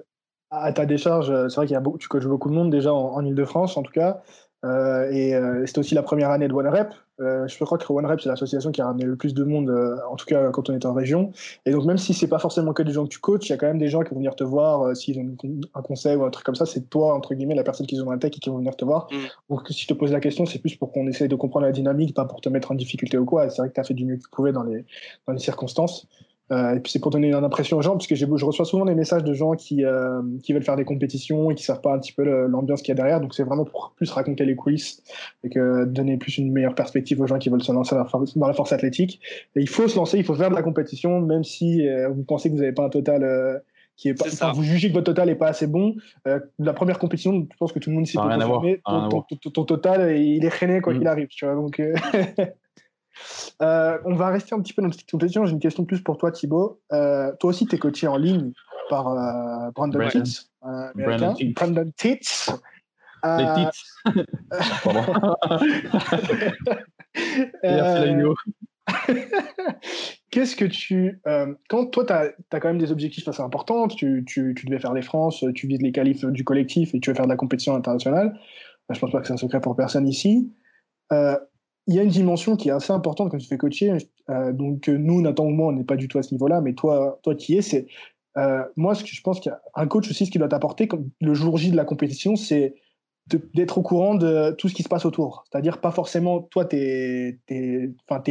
à ta décharge, c'est vrai qu'il y a beaucoup, tu coaches beaucoup de monde déjà en, en Ile-de-France, en tout cas. Euh, et euh, c'était aussi la première année de OneRep. Euh, je crois que OneRep, c'est l'association qui a ramené le plus de monde, en tout cas quand on est en région. Et donc, même si c'est pas forcément que des gens que tu coaches, il y a quand même des gens qui vont venir te voir. S'ils ont un conseil ou un truc comme ça, c'est toi, entre guillemets, la personne qui ont dans la tech et qui vont venir te voir. Mm. Donc, si je te pose la question, c'est plus pour qu'on essaye de comprendre la dynamique, pas pour te mettre en difficulté ou quoi. C'est vrai que tu as fait du mieux que tu pouvais dans les, dans les circonstances. Euh, et puis c'est pour donner une impression aux gens, parce que je reçois souvent des messages de gens qui, euh, qui veulent faire des compétitions et qui savent pas un petit peu l'ambiance qu'il y a derrière. Donc c'est vraiment pour plus raconter les coulisses et que donner plus une meilleure perspective aux gens qui veulent se lancer dans la force, athlétique. Et il faut se lancer, il faut faire de la compétition, même si euh, vous pensez que vous n'avez pas un total qui est pas, vous jugez que votre total est pas assez bon. la première compétition, je pense que tout le monde s'y peut ton, ton, ton, total, il est freiné quoi mm. qu'il arrive. Tu vois, donc Euh, on va rester un petit peu dans cette compétition. J'ai une question plus pour toi, Thibaut. Euh, toi aussi, tu es coaché en ligne par euh, Brandon, Brandon Titz. Brandon, Brandon Titz. Les Titz. Qu'est-ce que tu. quand toi, tu as, quand même des objectifs assez importants, tu, tu, tu, devais faire les France, tu vises les qualifs du collectif et tu veux faire de la compétition internationale. Je pense pas que c'est un secret pour personne ici il y a une dimension qui est assez importante quand tu fais coacher. Euh, donc nous, Nathan ou moi, on n'est pas du tout à ce niveau-là, mais toi, toi qui es, c'est euh, moi ce que je pense qu'un coach aussi, ce qu'il doit t'apporter le jour J de la compétition, c'est d'être au courant de tout ce qui se passe autour. C'est-à-dire pas forcément toi tes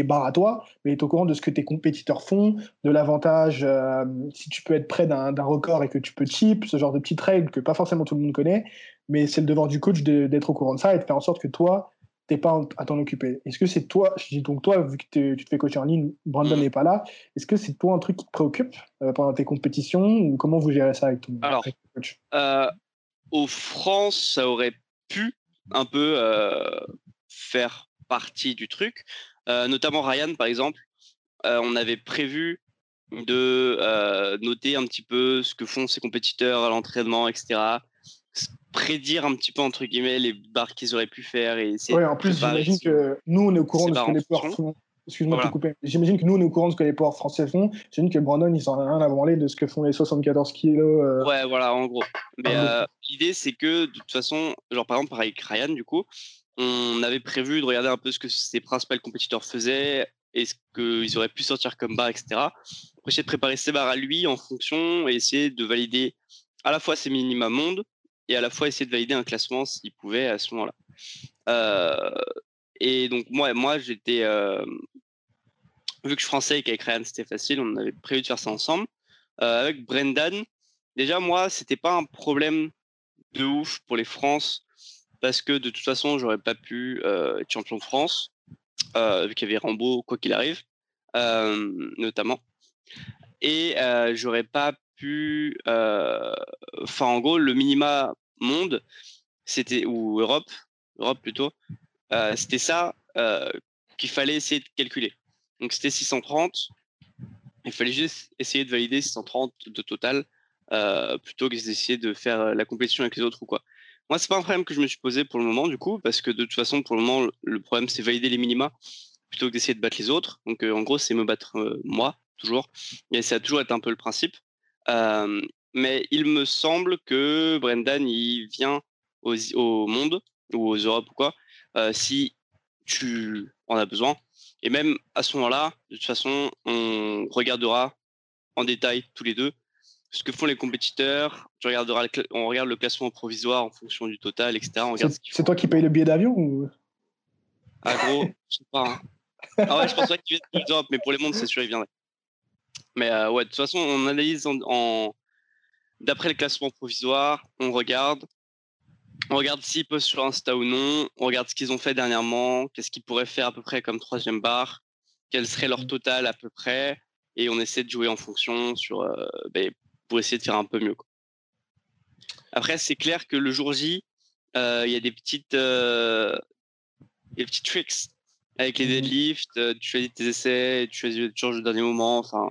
barres à toi, mais être au courant de ce que tes compétiteurs font, de l'avantage euh, si tu peux être près d'un record et que tu peux chip, ce genre de petites règles que pas forcément tout le monde connaît, mais c'est le devoir du coach d'être au courant de ça et de faire en sorte que toi t'es pas à t'en occuper. Est-ce que c'est toi, je dis donc toi, vu que tu te fais coacher en ligne, Brandon mm. n'est pas là, est-ce que c'est toi un truc qui te préoccupe euh, pendant tes compétitions ou comment vous gérez ça avec ton, Alors, coach? euh, Au France, ça aurait pu un peu faire partie du truc. notamment Ryan, par exemple, on avait prévu de noter un petit peu ce que font ses compétiteurs à l'entraînement, etc. Prédire un petit peu, entre guillemets, les barres qu'ils auraient pu faire. Et ouais, en plus, j'imagine que nous, on est au courant de ce que les ports font. Excuse-moi de te couper. J'imagine que nous, on est au courant de ce que les ports français font. J'imagine que Brandon, ils s'en rien à branler de ce que font les 74 kilos. Ouais, voilà, en gros. Mais l'idée, c'est que, de toute façon, genre, par exemple, avec Ryan, du coup, on avait prévu de regarder un peu ce que ses principaux compétiteurs faisaient, et ce qu'ils auraient pu sortir comme barre, etc. Pour essayer de préparer ses barres à lui en fonction et essayer de valider à la fois ses minima monde et à la fois essayer de valider un classement s'il pouvait à ce moment-là. Euh, et donc moi, moi j'étais, euh, vu que je français et qu'avec Ryan c'était facile, on avait prévu de faire ça ensemble. Euh, avec Brendan, déjà moi c'était pas un problème de ouf pour les France parce que de toute façon j'aurais pas pu être champion de France vu qu'il y avait Rambo, quoi qu'il arrive, notamment. Et j'aurais pas pu. Enfin, en gros, le minima monde, c'était. ou Europe, Europe plutôt, c'était ça qu'il fallait essayer de calculer. Donc c'était 630. Il fallait juste essayer de valider 630 de total plutôt que d'essayer de faire la compétition avec les autres ou quoi. Moi, c'est pas un problème que je me suis posé pour le moment, du coup, parce que de toute façon, pour le moment, le problème, c'est valider les minima plutôt que d'essayer de battre les autres. Donc, euh, en gros, c'est me battre euh, moi, toujours. Et ça a toujours été un peu le principe. Euh, mais il me semble que Brendan, il vient au monde ou aux Europes ou quoi, si tu en as besoin. Et même à ce moment-là, de toute façon, on regardera en détail tous les deux ce que font les compétiteurs. Tu regarderas on regarde le classement provisoire en fonction du total, etc. C'est toi qui payes le billet d'avion ou? Ah gros, je sais pas. Hein. Ah ouais, je pense pas qu'il vienne d'Europe, mais pour les mondes, c'est sûr, il viendrait. Mais euh, ouais, de toute façon, on analyse en, d'après le classement provisoire, on regarde. On regarde s'ils posent sur Insta ou non. On regarde ce qu'ils ont fait dernièrement. Qu'est-ce qu'ils pourraient faire à peu près comme troisième barre. Quel serait leur total à peu près? Et on essaie de jouer en fonction sur euh, ben, pour essayer de faire un peu mieux. Après, c'est clair que le jour J, euh, il y a des petites, euh, des petits tricks avec les mmh deadlifts. Tu choisis tes essais, tu choisis le dernier moment. Enfin,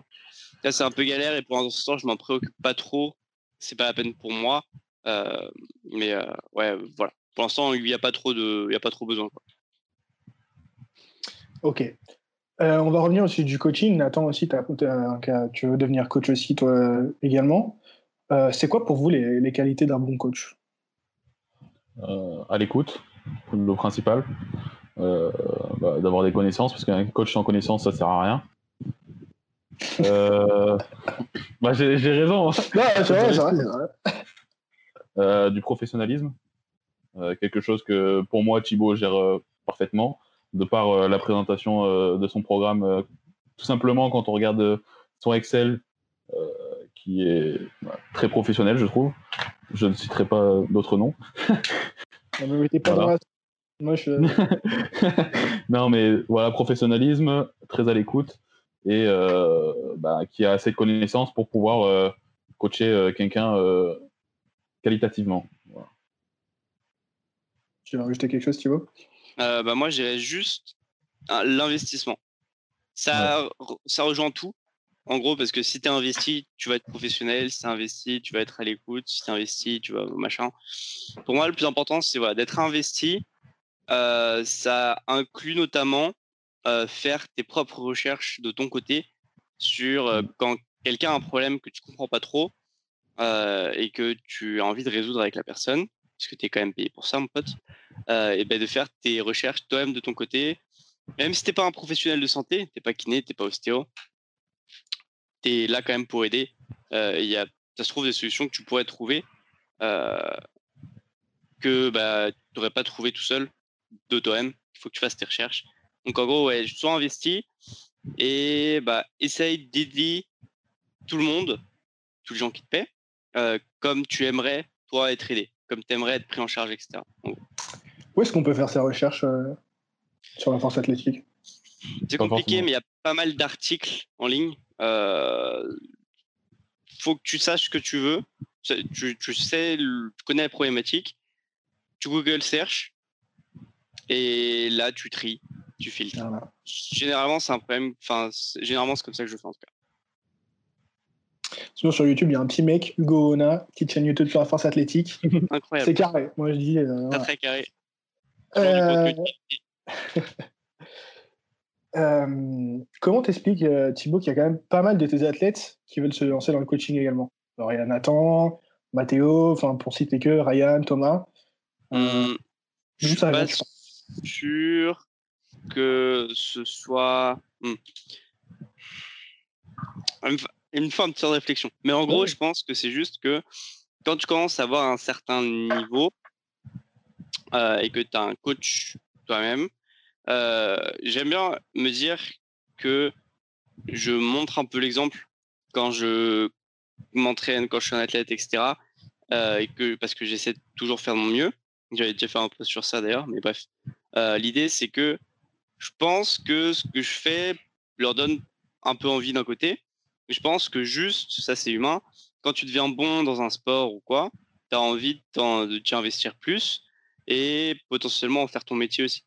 là, c'est un peu galère et pour l'instant, je m'en préoccupe pas trop. C'est pas la peine pour moi. mais ouais, voilà. Pour l'instant, il n'y a pas trop de, il y a pas trop besoin. Ok. Euh, on va revenir aussi du coaching. Nathan aussi, tu veux devenir coach aussi toi également. Euh, c'est quoi pour vous les, qualités d'un bon coach? Euh, À l'écoute, le principal. Bah, d'avoir des connaissances, parce qu'un coach sans connaissances, ça sert à rien. Bah, j'ai, raison. du professionnalisme. quelque chose que pour moi, Thibaut gère parfaitement de par euh, la présentation euh, de son programme. Euh, tout simplement, quand on regarde son Excel, qui est bah, très professionnel, je trouve. Je ne citerai pas d'autres noms. non, mais voilà, professionnalisme, très à l'écoute et bah, qui a assez de connaissances pour pouvoir coacher quelqu'un qualitativement. Tu veux rajouter quelque chose, Thibaut? Euh, bah moi, je juste l'investissement. Ça, ça rejoint tout. En gros, parce que si tu es investi, tu vas être professionnel. Si tu es investi, tu vas être à l'écoute. Si tu es investi, tu vas machin. Pour moi, le plus important, c'est voilà, d'être investi. Euh, ça inclut notamment euh, faire tes propres recherches de ton côté sur mmh. quand quelqu'un a un problème que tu comprends pas trop et que tu as envie de résoudre avec la personne, parce que tu es quand même payé pour ça, mon pote. Euh, et ben de faire tes recherches toi-même de ton côté. Même si t'es pas un professionnel de santé, t'es pas kiné, t'es pas ostéo, tu es là quand même pour aider. Euh, il y a, ça se trouve des solutions que tu pourrais trouver euh, que bah, tu n'aurais pas trouvé tout seul de toi-même. Il faut que tu fasses tes recherches. Donc en gros, ouais, sois investi et bah, essaye d'aider tout le monde, tous les gens qui te paient, comme tu aimerais toi être aidé, comme tu aimerais être pris en charge, etc. Où est-ce qu'on peut faire ces recherches euh, sur la force athlétique? C'est compliqué, mais il y a pas mal d'articles en ligne. Euh, faut que tu saches ce que tu veux. Tu, sais, tu connais la problématique. Tu Google search Et là, tu tries, tu filtres. Généralement, c'est un problème. Enfin, généralement, c'est comme ça que je fais en tout cas. Sinon, sur YouTube, il y a un petit mec, Hugo Ona, petite chaîne YouTube sur la force athlétique. Incroyable. C'est carré. Moi, je dis. Euh, très carré. Euh... euh comment t'expliques, euh, Thibaut, qu'il y a quand même pas mal de tes athlètes qui veulent se lancer dans le coaching également? Alors, il y a Nathan, Mathéo, enfin, pour citer que Ryan, Thomas. Hum, je suis pas sûr que ce soit. Hum une forme de réflexion. Mais en gros, je pense que c'est juste que quand tu commences à avoir un certain niveau euh, et que tu as un coach toi-même, euh, j'aime bien me dire que je montre un peu l'exemple quand je m'entraîne, quand je suis un athlète, etc. Euh, et que, parce que j'essaie de toujours faire de mon mieux. J'avais déjà fait un post sur ça d'ailleurs, mais bref. L'idée, c'est que je pense que ce que je fais leur donne un peu envie d'un côté, je pense que juste, ça c'est humain, quand tu deviens bon dans un sport ou quoi, tu as envie de t'y investir plus et potentiellement en faire ton métier aussi.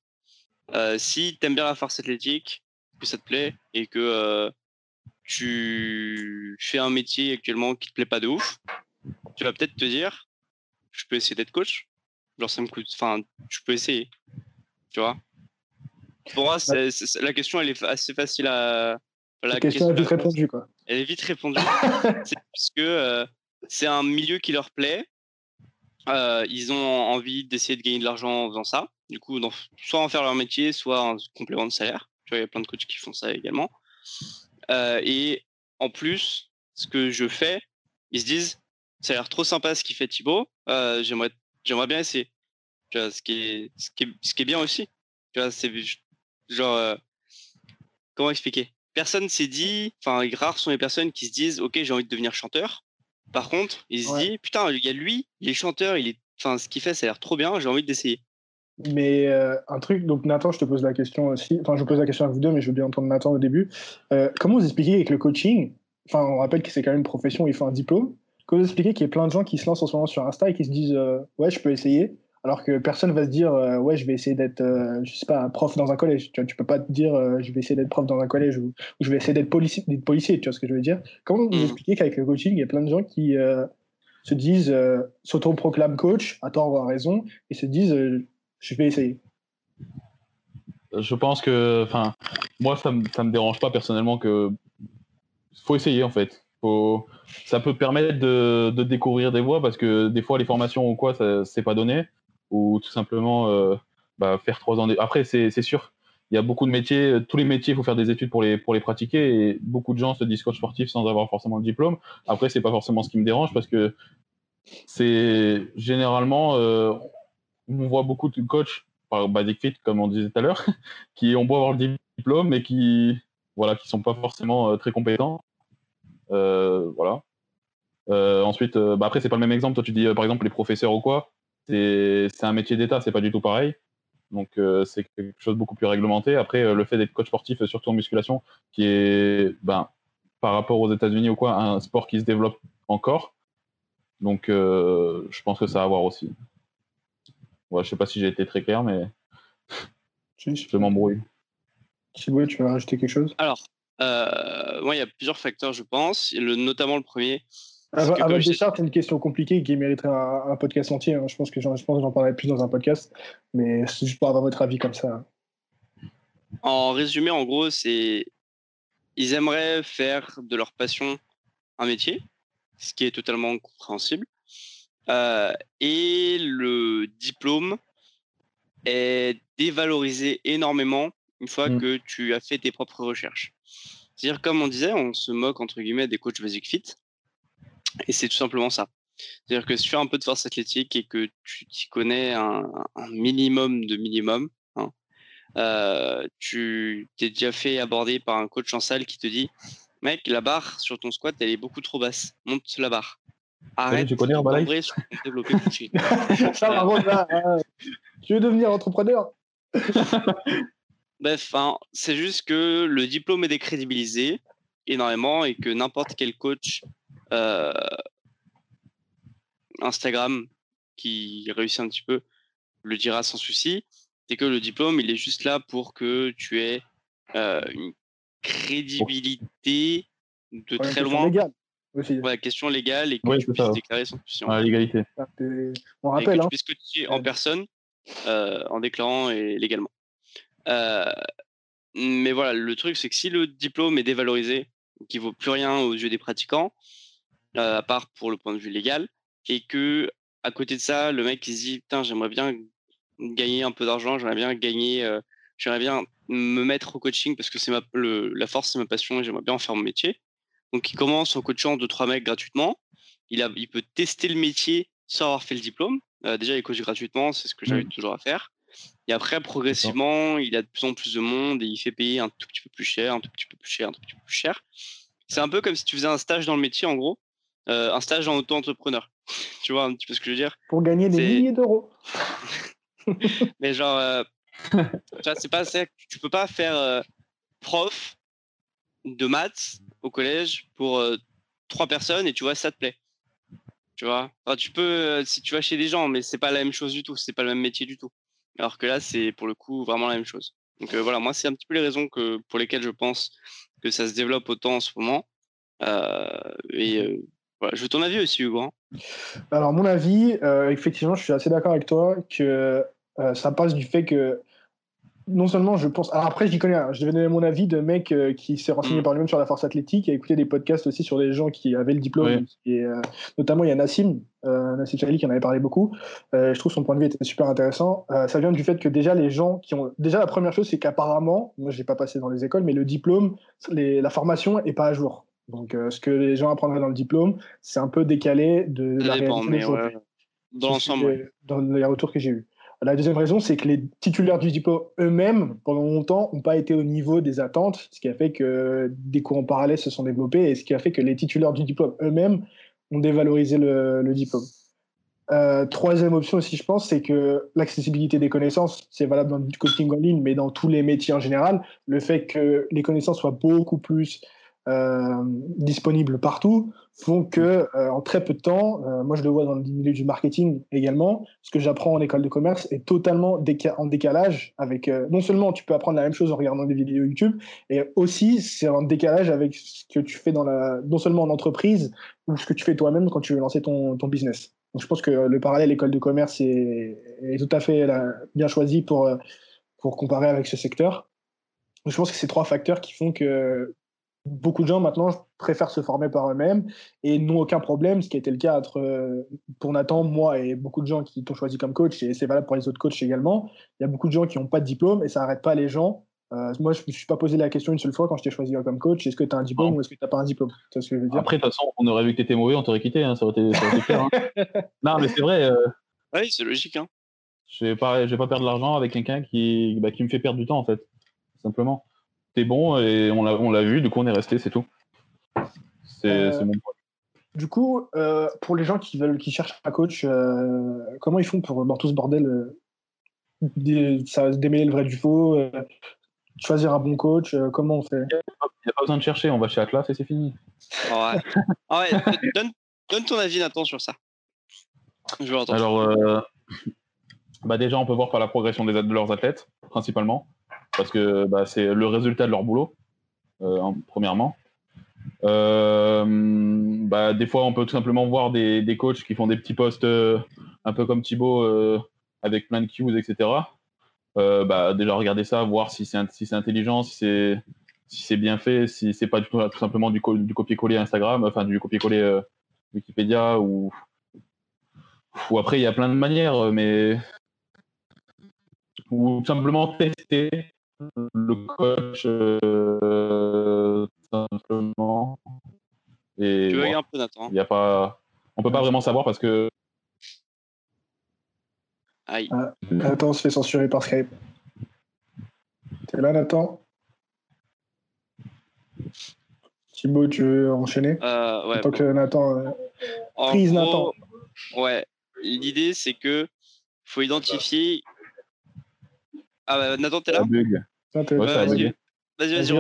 Euh, si tu aimes bien la force athlétique, que ça te plaît et que euh, tu fais un métier actuellement qui te plaît pas de ouf, tu vas peut-être te dire, je peux essayer d'être coach. Genre ça me coûte, enfin, je peux essayer. Tu vois. Pour moi, la question elle est assez facile à, la question, est vite répondue, quoi. Elle est vite répondue. c'est parce que euh, c'est un milieu qui leur plaît. Euh, ils ont envie d'essayer de gagner de l'argent en faisant ça. Du coup, soit en faire leur métier, soit un complément de salaire. Tu vois, il y a plein de coachs qui font ça également. Euh, et en plus, ce que je fais, ils se disent, ça a l'air trop sympa ce qu'il fait Thibaut. j'aimerais, j'aimerais bien essayer. Tu vois, ce qui est, ce qui est, ce qui est bien aussi. Tu vois, c'est genre, comment expliquer? Personne s'est dit, enfin, rares sont les personnes qui se disent, ok, j'ai envie de devenir chanteur. Par contre, il se dit, putain, il y a lui, il est chanteur, il est, enfin, ce qu'il fait, ça a l'air trop bien, j'ai envie d'essayer. Mais euh, un truc, donc Nathan, je te pose la question aussi, enfin, je pose la question à vous deux, mais je veux bien entendre Nathan au début. Euh, comment vous expliquez avec le coaching, enfin, on rappelle que c'est quand même une profession, il faut un diplôme. Comment vous expliquez qu'il y a plein de gens qui se lancent en ce moment sur Insta et qui se disent, euh, ouais, je peux essayer, alors que personne va se dire euh, ouais je vais essayer d'être euh, je sais pas prof dans un collège. Tu vois tu peux pas te dire euh, je vais essayer d'être prof dans un collège ou, je vais essayer d'être policier, policier tu vois ce que je veux dire. Comment vous mm. expliquez qu'avec le coaching il y a plein de gens qui se disent s'autoproclament coach à tort ou à raison et se disent je vais essayer? Je pense que enfin moi ça me ça me dérange pas personnellement que faut essayer en fait. Faut ça peut permettre de, de, découvrir des voies parce que des fois les formations ou quoi ça c'est pas donné ou tout simplement euh, bah, faire trois ans. Après, c'est sûr, il y a beaucoup de métiers, euh, tous les métiers, il faut faire des études pour les, pour les pratiquer et beaucoup de gens se disent coach sportif sans avoir forcément le diplôme. Après, c'est pas forcément ce qui me dérange parce que c'est généralement, euh, on voit beaucoup de coachs par Basic Fit, comme on disait tout à l'heure, qui ont beau avoir le diplôme mais qui voilà, qui sont pas forcément très compétents. voilà. ensuite, bah après, c'est pas le même exemple. Toi, tu dis par exemple les professeurs ou quoi c'est un métier d'État, c'est pas du tout pareil. Donc euh, c'est quelque chose de beaucoup plus réglementé. Après, euh, le fait d'être coach sportif, surtout en musculation, qui est ben, par rapport aux États-Unis ou quoi, un sport qui se développe encore. Donc euh, je pense que ça a à voir aussi. Ouais, je sais pas si j'ai été très clair, mais je m'embrouille. Thibaut, tu veux rajouter quelque chose? Alors, moi, il y a plusieurs facteurs, je pense. Le, notamment le premier, avant Deschamps, c'est une question compliquée qui mériterait un, podcast entier. Hein. Je pense que j'en parlerai plus dans un podcast, mais c'est juste pour avoir votre avis comme ça. En résumé, en gros, c'est ils aimeraient faire de leur passion un métier, ce qui est totalement compréhensible. Euh, et le diplôme est dévalorisé énormément une fois mm. que tu as fait tes propres recherches. C'est-à-dire, comme on disait, on se moque entre guillemets des coachs Basic Fit. Et c'est tout simplement ça. C'est-à-dire que si tu fais un peu de force athlétique et que tu t'y connais un, minimum de minimum, hein, euh, tu t'es déjà fait aborder par un coach en salle qui te dit Mec, la barre sur ton squat, elle est beaucoup trop basse. Monte la barre. Arrête tu connais en sur développer Ça, là, hein. tu veux devenir entrepreneur? Bref, hein, c'est juste que le diplôme est décrédibilisé énormément et que n'importe quel coach euh, Instagram qui réussit un petit peu le dira sans souci. C'est que le diplôme, il est juste là pour que tu aies une crédibilité de très loin. Légale. Aussi. Ouais, question légale et que tu puisses déclarer son question. Ah, légalité. On rappelle. Et que tu puisses cotiser en personne en déclarant et légalement. mais voilà, le truc, c'est que si le diplôme est dévalorisé, qui vaut plus rien aux yeux des pratiquants, à part pour le point de vue légal, et que à côté de ça, le mec il se dit putain, j'aimerais bien gagner un peu d'argent, j'aimerais bien gagner, j'aimerais bien me mettre au coaching parce que c'est ma, la force, c'est ma passion et j'aimerais bien en faire mon métier. Donc il commence en coachant deux trois mecs gratuitement. Il, a, il peut tester le métier sans avoir fait le diplôme. déjà, il coach gratuitement, c'est ce que j'avais mmh. toujours à faire. Et après, progressivement, il a de plus en plus de monde et il fait payer un tout petit peu plus cher, un tout petit peu plus cher, un tout petit peu plus cher. C'est un peu comme si tu faisais un stage dans le métier, en gros, euh, un stage en auto-entrepreneur. tu vois un petit peu ce que je veux dire? Pour gagner des milliers d'euros. Mais genre, euh, c'est pas Tu peux pas faire euh, prof de maths au collège pour trois personnes et tu vois, ça te plaît. Tu vois? Tu peux, si tu vas chez des gens, mais c'est pas la même chose du tout, c'est pas le même métier du tout. Alors que là, c'est pour le coup vraiment la même chose. Donc euh, voilà, moi, c'est un petit peu les raisons que, pour lesquelles je pense que ça se développe autant en ce moment. Euh, et euh, voilà, je veux ton avis aussi, Hugo. Hein. Alors, mon avis, effectivement, je suis assez d'accord avec toi que ça passe du fait que non seulement je pense. Alors après, j'y connais Je devais donner mon avis de mec euh, qui s'est renseigné mm. par lui-même sur la force athlétique et écouté des podcasts aussi sur des gens qui avaient le diplôme. Et, euh, notamment, il y a Nassim, euh, Nassim Chali qui en avait parlé beaucoup. Euh, je trouve son point de vue était super intéressant. ça vient du fait que déjà, les gens qui ont. Déjà, la première chose, c'est qu'apparemment, moi, je n'ai pas passé dans les écoles, mais le diplôme, les... la formation n'est pas à jour. Donc, ce que les gens apprendraient dans le diplôme, c'est un peu décalé de la réalité. Dans l'ensemble. Dans les retours que j'ai eus. La deuxième raison, c'est que les titulaires du diplôme eux-mêmes, pendant longtemps, n'ont pas été au niveau des attentes, ce qui a fait que des cours en parallèle se sont développés et ce qui a fait que les titulaires du diplôme eux-mêmes ont dévalorisé le, diplôme. Euh, troisième option aussi, je pense, c'est que l'accessibilité des connaissances, c'est valable dans le coaching en ligne, mais dans tous les métiers en général, le fait que les connaissances soient beaucoup plus euh, disponibles partout font que euh, en très peu de temps, euh, moi je le vois dans le milieu du marketing également, ce que j'apprends en école de commerce est totalement en décalage avec non seulement tu peux apprendre la même chose en regardant des vidéos YouTube, et aussi c'est en décalage avec ce que tu fais dans la non seulement en entreprise ou ce que tu fais toi-même quand tu veux lancer ton, ton business. Donc je pense que le parallèle école de commerce est, tout à fait bien choisi pour pour comparer avec ce secteur. je pense que c'est trois facteurs qui font que beaucoup de gens maintenant préfèrent se former par eux-mêmes et n'ont aucun problème, ce qui a été le cas entre, euh, pour Nathan, moi et beaucoup de gens qui t'ont choisi comme coach, et c'est valable pour les autres coachs également. Il y a beaucoup de gens qui n'ont pas de diplôme et ça n'arrête pas les gens. Euh, moi, je ne me suis pas posé la question une seule fois quand je t'ai choisi comme coach est-ce que tu as un diplôme ou est-ce que tu n'as pas un diplôme? Ce que je veux dire? Après, de toute façon, on aurait vu que tu étais mauvais, on t'aurait quitté, hein, ça aurait été, clair. Hein. non, mais c'est vrai. Euh, oui, c'est logique. Hein. Je ne vais, pas, vais pas perdre de l'argent avec quelqu'un qui, bah, qui me fait perdre du temps, en fait, simplement bon et on l'a vu, du coup on est resté, c'est tout. C'est euh, mon point. Du coup, euh, pour les gens qui veulent, qui cherchent un coach, euh, comment ils font pour dans tout ce bordel ça, démêler le vrai du faux, choisir un bon coach, comment on fait? Il n'y a pas besoin de chercher, on va chez Atlas et c'est fini. Ouais. Ah ouais, donne, donne, ton avis Nathan sur ça. Je veux Alors, bah déjà on peut voir par la progression des, de leurs athlètes, principalement parce que bah, c'est le résultat de leur boulot, euh, premièrement. Euh, bah, des fois, on peut tout simplement voir des, des coachs qui font des petits posts euh, un peu comme Thibaut avec plein de cues, etc. bah, déjà, regarder ça, voir si c'est si intelligent, si c'est si bien fait, si c'est pas du tout, tout simplement du, copier-coller Instagram, enfin du copier-coller Wikipédia ou, ou après il y a plein de manières, mais ou simplement tester le coach euh, simplement. Et tu veux un peu Nathan. Il y a pas, on peut pas vraiment savoir parce que. Aïe. Ah, Nathan se fait censurer par Skype. T'es là Nathan? Thibaut, tu veux enchaîner? Euh, ouais, En tant que Nathan. Euh, prise Nathan. Ouais. L'idée c'est que faut identifier ah bah Nathan, t'es là Vas-y, vas-y,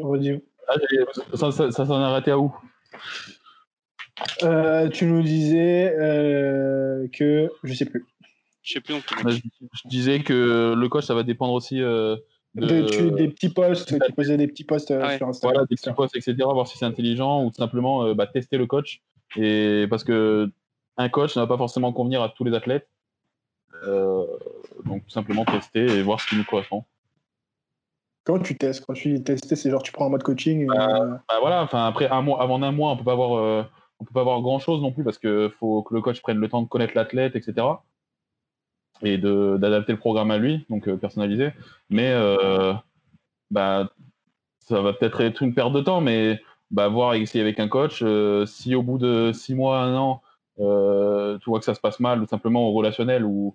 vas-y. Ah, ça, ça, s'en a arrêté à où euh, Tu nous disais euh, que. Je sais plus. Je sais plus bah, je, disais que le coach, ça va dépendre aussi. Euh, de... des petits posts, qui posaient des petits posts euh, sur Instagram. Voilà, des petits posts, etc. Voir si c'est intelligent ou tout simplement euh, bah, tester le coach. Et parce que un coach ne va pas forcément convenir à tous les athlètes. Donc tout simplement tester et voir ce qui nous correspond. Quand tu testes Quand tu dis tester, c'est genre tu prends un mode coaching bah, bah, Voilà, enfin après un mois, avant un mois, on peut pas avoir on peut pas avoir grand chose non plus parce qu'il faut que le coach prenne le temps de connaître l'athlète, etc. Et d'adapter le programme à lui, donc euh, personnalisé. Mais euh, bah, ça va peut-être être une perte de temps, mais bah, voir ici avec un coach, euh, si au bout de six mois, un an, tu vois que ça se passe mal, ou simplement au relationnel, ou,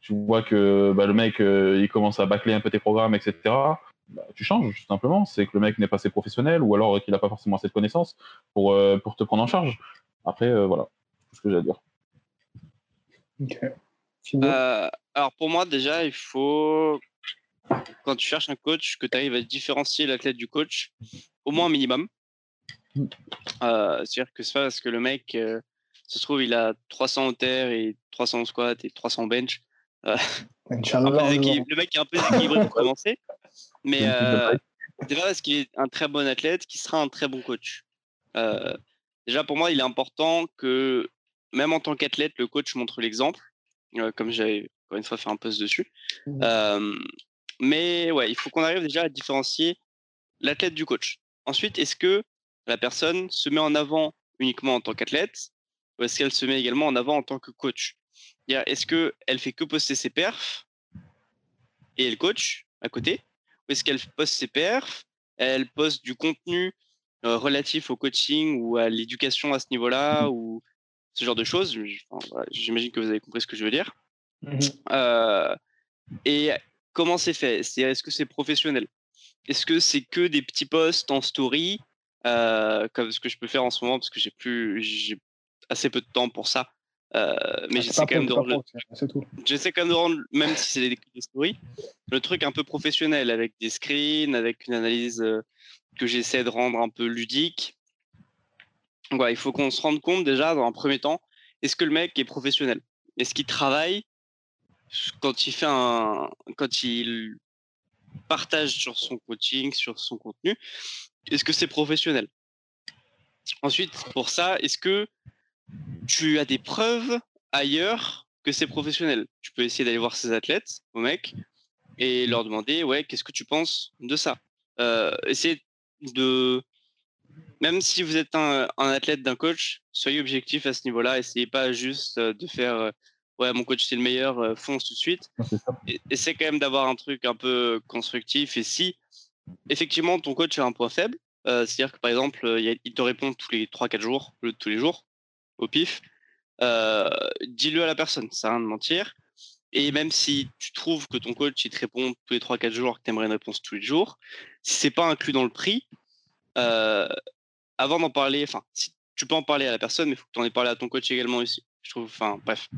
tu vois que bah, le mec il commence à bâcler un peu tes programmes, etc. Bah, tu changes tout simplement. C'est que le mec n'est pas assez professionnel ou alors qu'il n'a pas forcément assez de connaissances pour, euh, pour te prendre en charge. Après, euh, voilà, c'est ce que j'ai à dire. Euh, alors pour moi, déjà, il faut, quand tu cherches un coach, que tu arrives à différencier l'athlète du coach, au moins un minimum. Mm. C'est-à-dire que c'est pas parce que le mec, se trouve, il a 300 terre et 300 squat et 300 bench. Le mec est un peu déséquilibré pour commencer. Mais euh, déjà parce qu'il est un très bon athlète, qui sera un très bon coach. Euh, déjà, pour moi, il est important que, même en tant qu'athlète, le coach montre l'exemple, euh, comme j'avais encore une fois fait un post dessus. Mmh. mais ouais, il faut qu'on arrive déjà à différencier l'athlète du coach. Ensuite, est-ce que la personne se met en avant uniquement en tant qu'athlète ou est-ce qu'elle se met également en avant en tant que coach? Est-ce qu'elle fait que poster ses perfs et elle coach à côté est-ce qu'elle poste ses perfs Elle poste du contenu euh, relatif au coaching ou à l'éducation à ce niveau-là mmh ou ce genre de choses? J'imagine que vous avez compris ce que je veux dire. Mmh euh, et comment c'est fait? Est-ce que c'est professionnel? Est-ce que c'est que des petits posts en story, euh, comme ce que je peux faire en ce moment parce que j'ai plus, j'ai assez peu de temps pour ça? Euh, mais ah, j'essaie quand, même de rendre, j'essaie quand même de rendre, même si c'est des, stories, le truc un peu professionnel avec des screens, avec une analyse euh, que j'essaie de rendre un peu ludique. Voilà, il faut qu'on se rende compte déjà dans un premier temps, est-ce que le mec est professionnel? Est-ce qu'il travaille quand il fait un, quand il partage sur son coaching, sur son contenu Est-ce que c'est professionnel? Ensuite, pour ça, est-ce que tu as des preuves ailleurs que c'est professionnel. Tu peux essayer d'aller voir ces athlètes, au mec, et leur demander, ouais, qu'est-ce que tu penses de ça? Euh, Essayez de... Même si vous êtes un, athlète d'un coach, soyez objectif à ce niveau-là. Essayez pas juste euh, de faire, euh, ouais, mon coach c'est le meilleur, fonce tout de suite. Essayez quand même d'avoir un truc un peu constructif. Et si effectivement ton coach a un point faible, c'est-à-dire que par exemple, il te répond tous les 3-4 jours, tous les jours, au pif, euh, dis-le à la personne, ça rien de mentir. Et même si tu trouves que ton coach il te répond tous les 3-4 jours, que tu aimerais une réponse tous les jours, si c'est pas inclus dans le prix, euh, avant d'en parler, enfin, tu peux en parler à la personne, mais il faut que tu en aies parlé à ton coach également aussi. Je trouve, enfin, bref,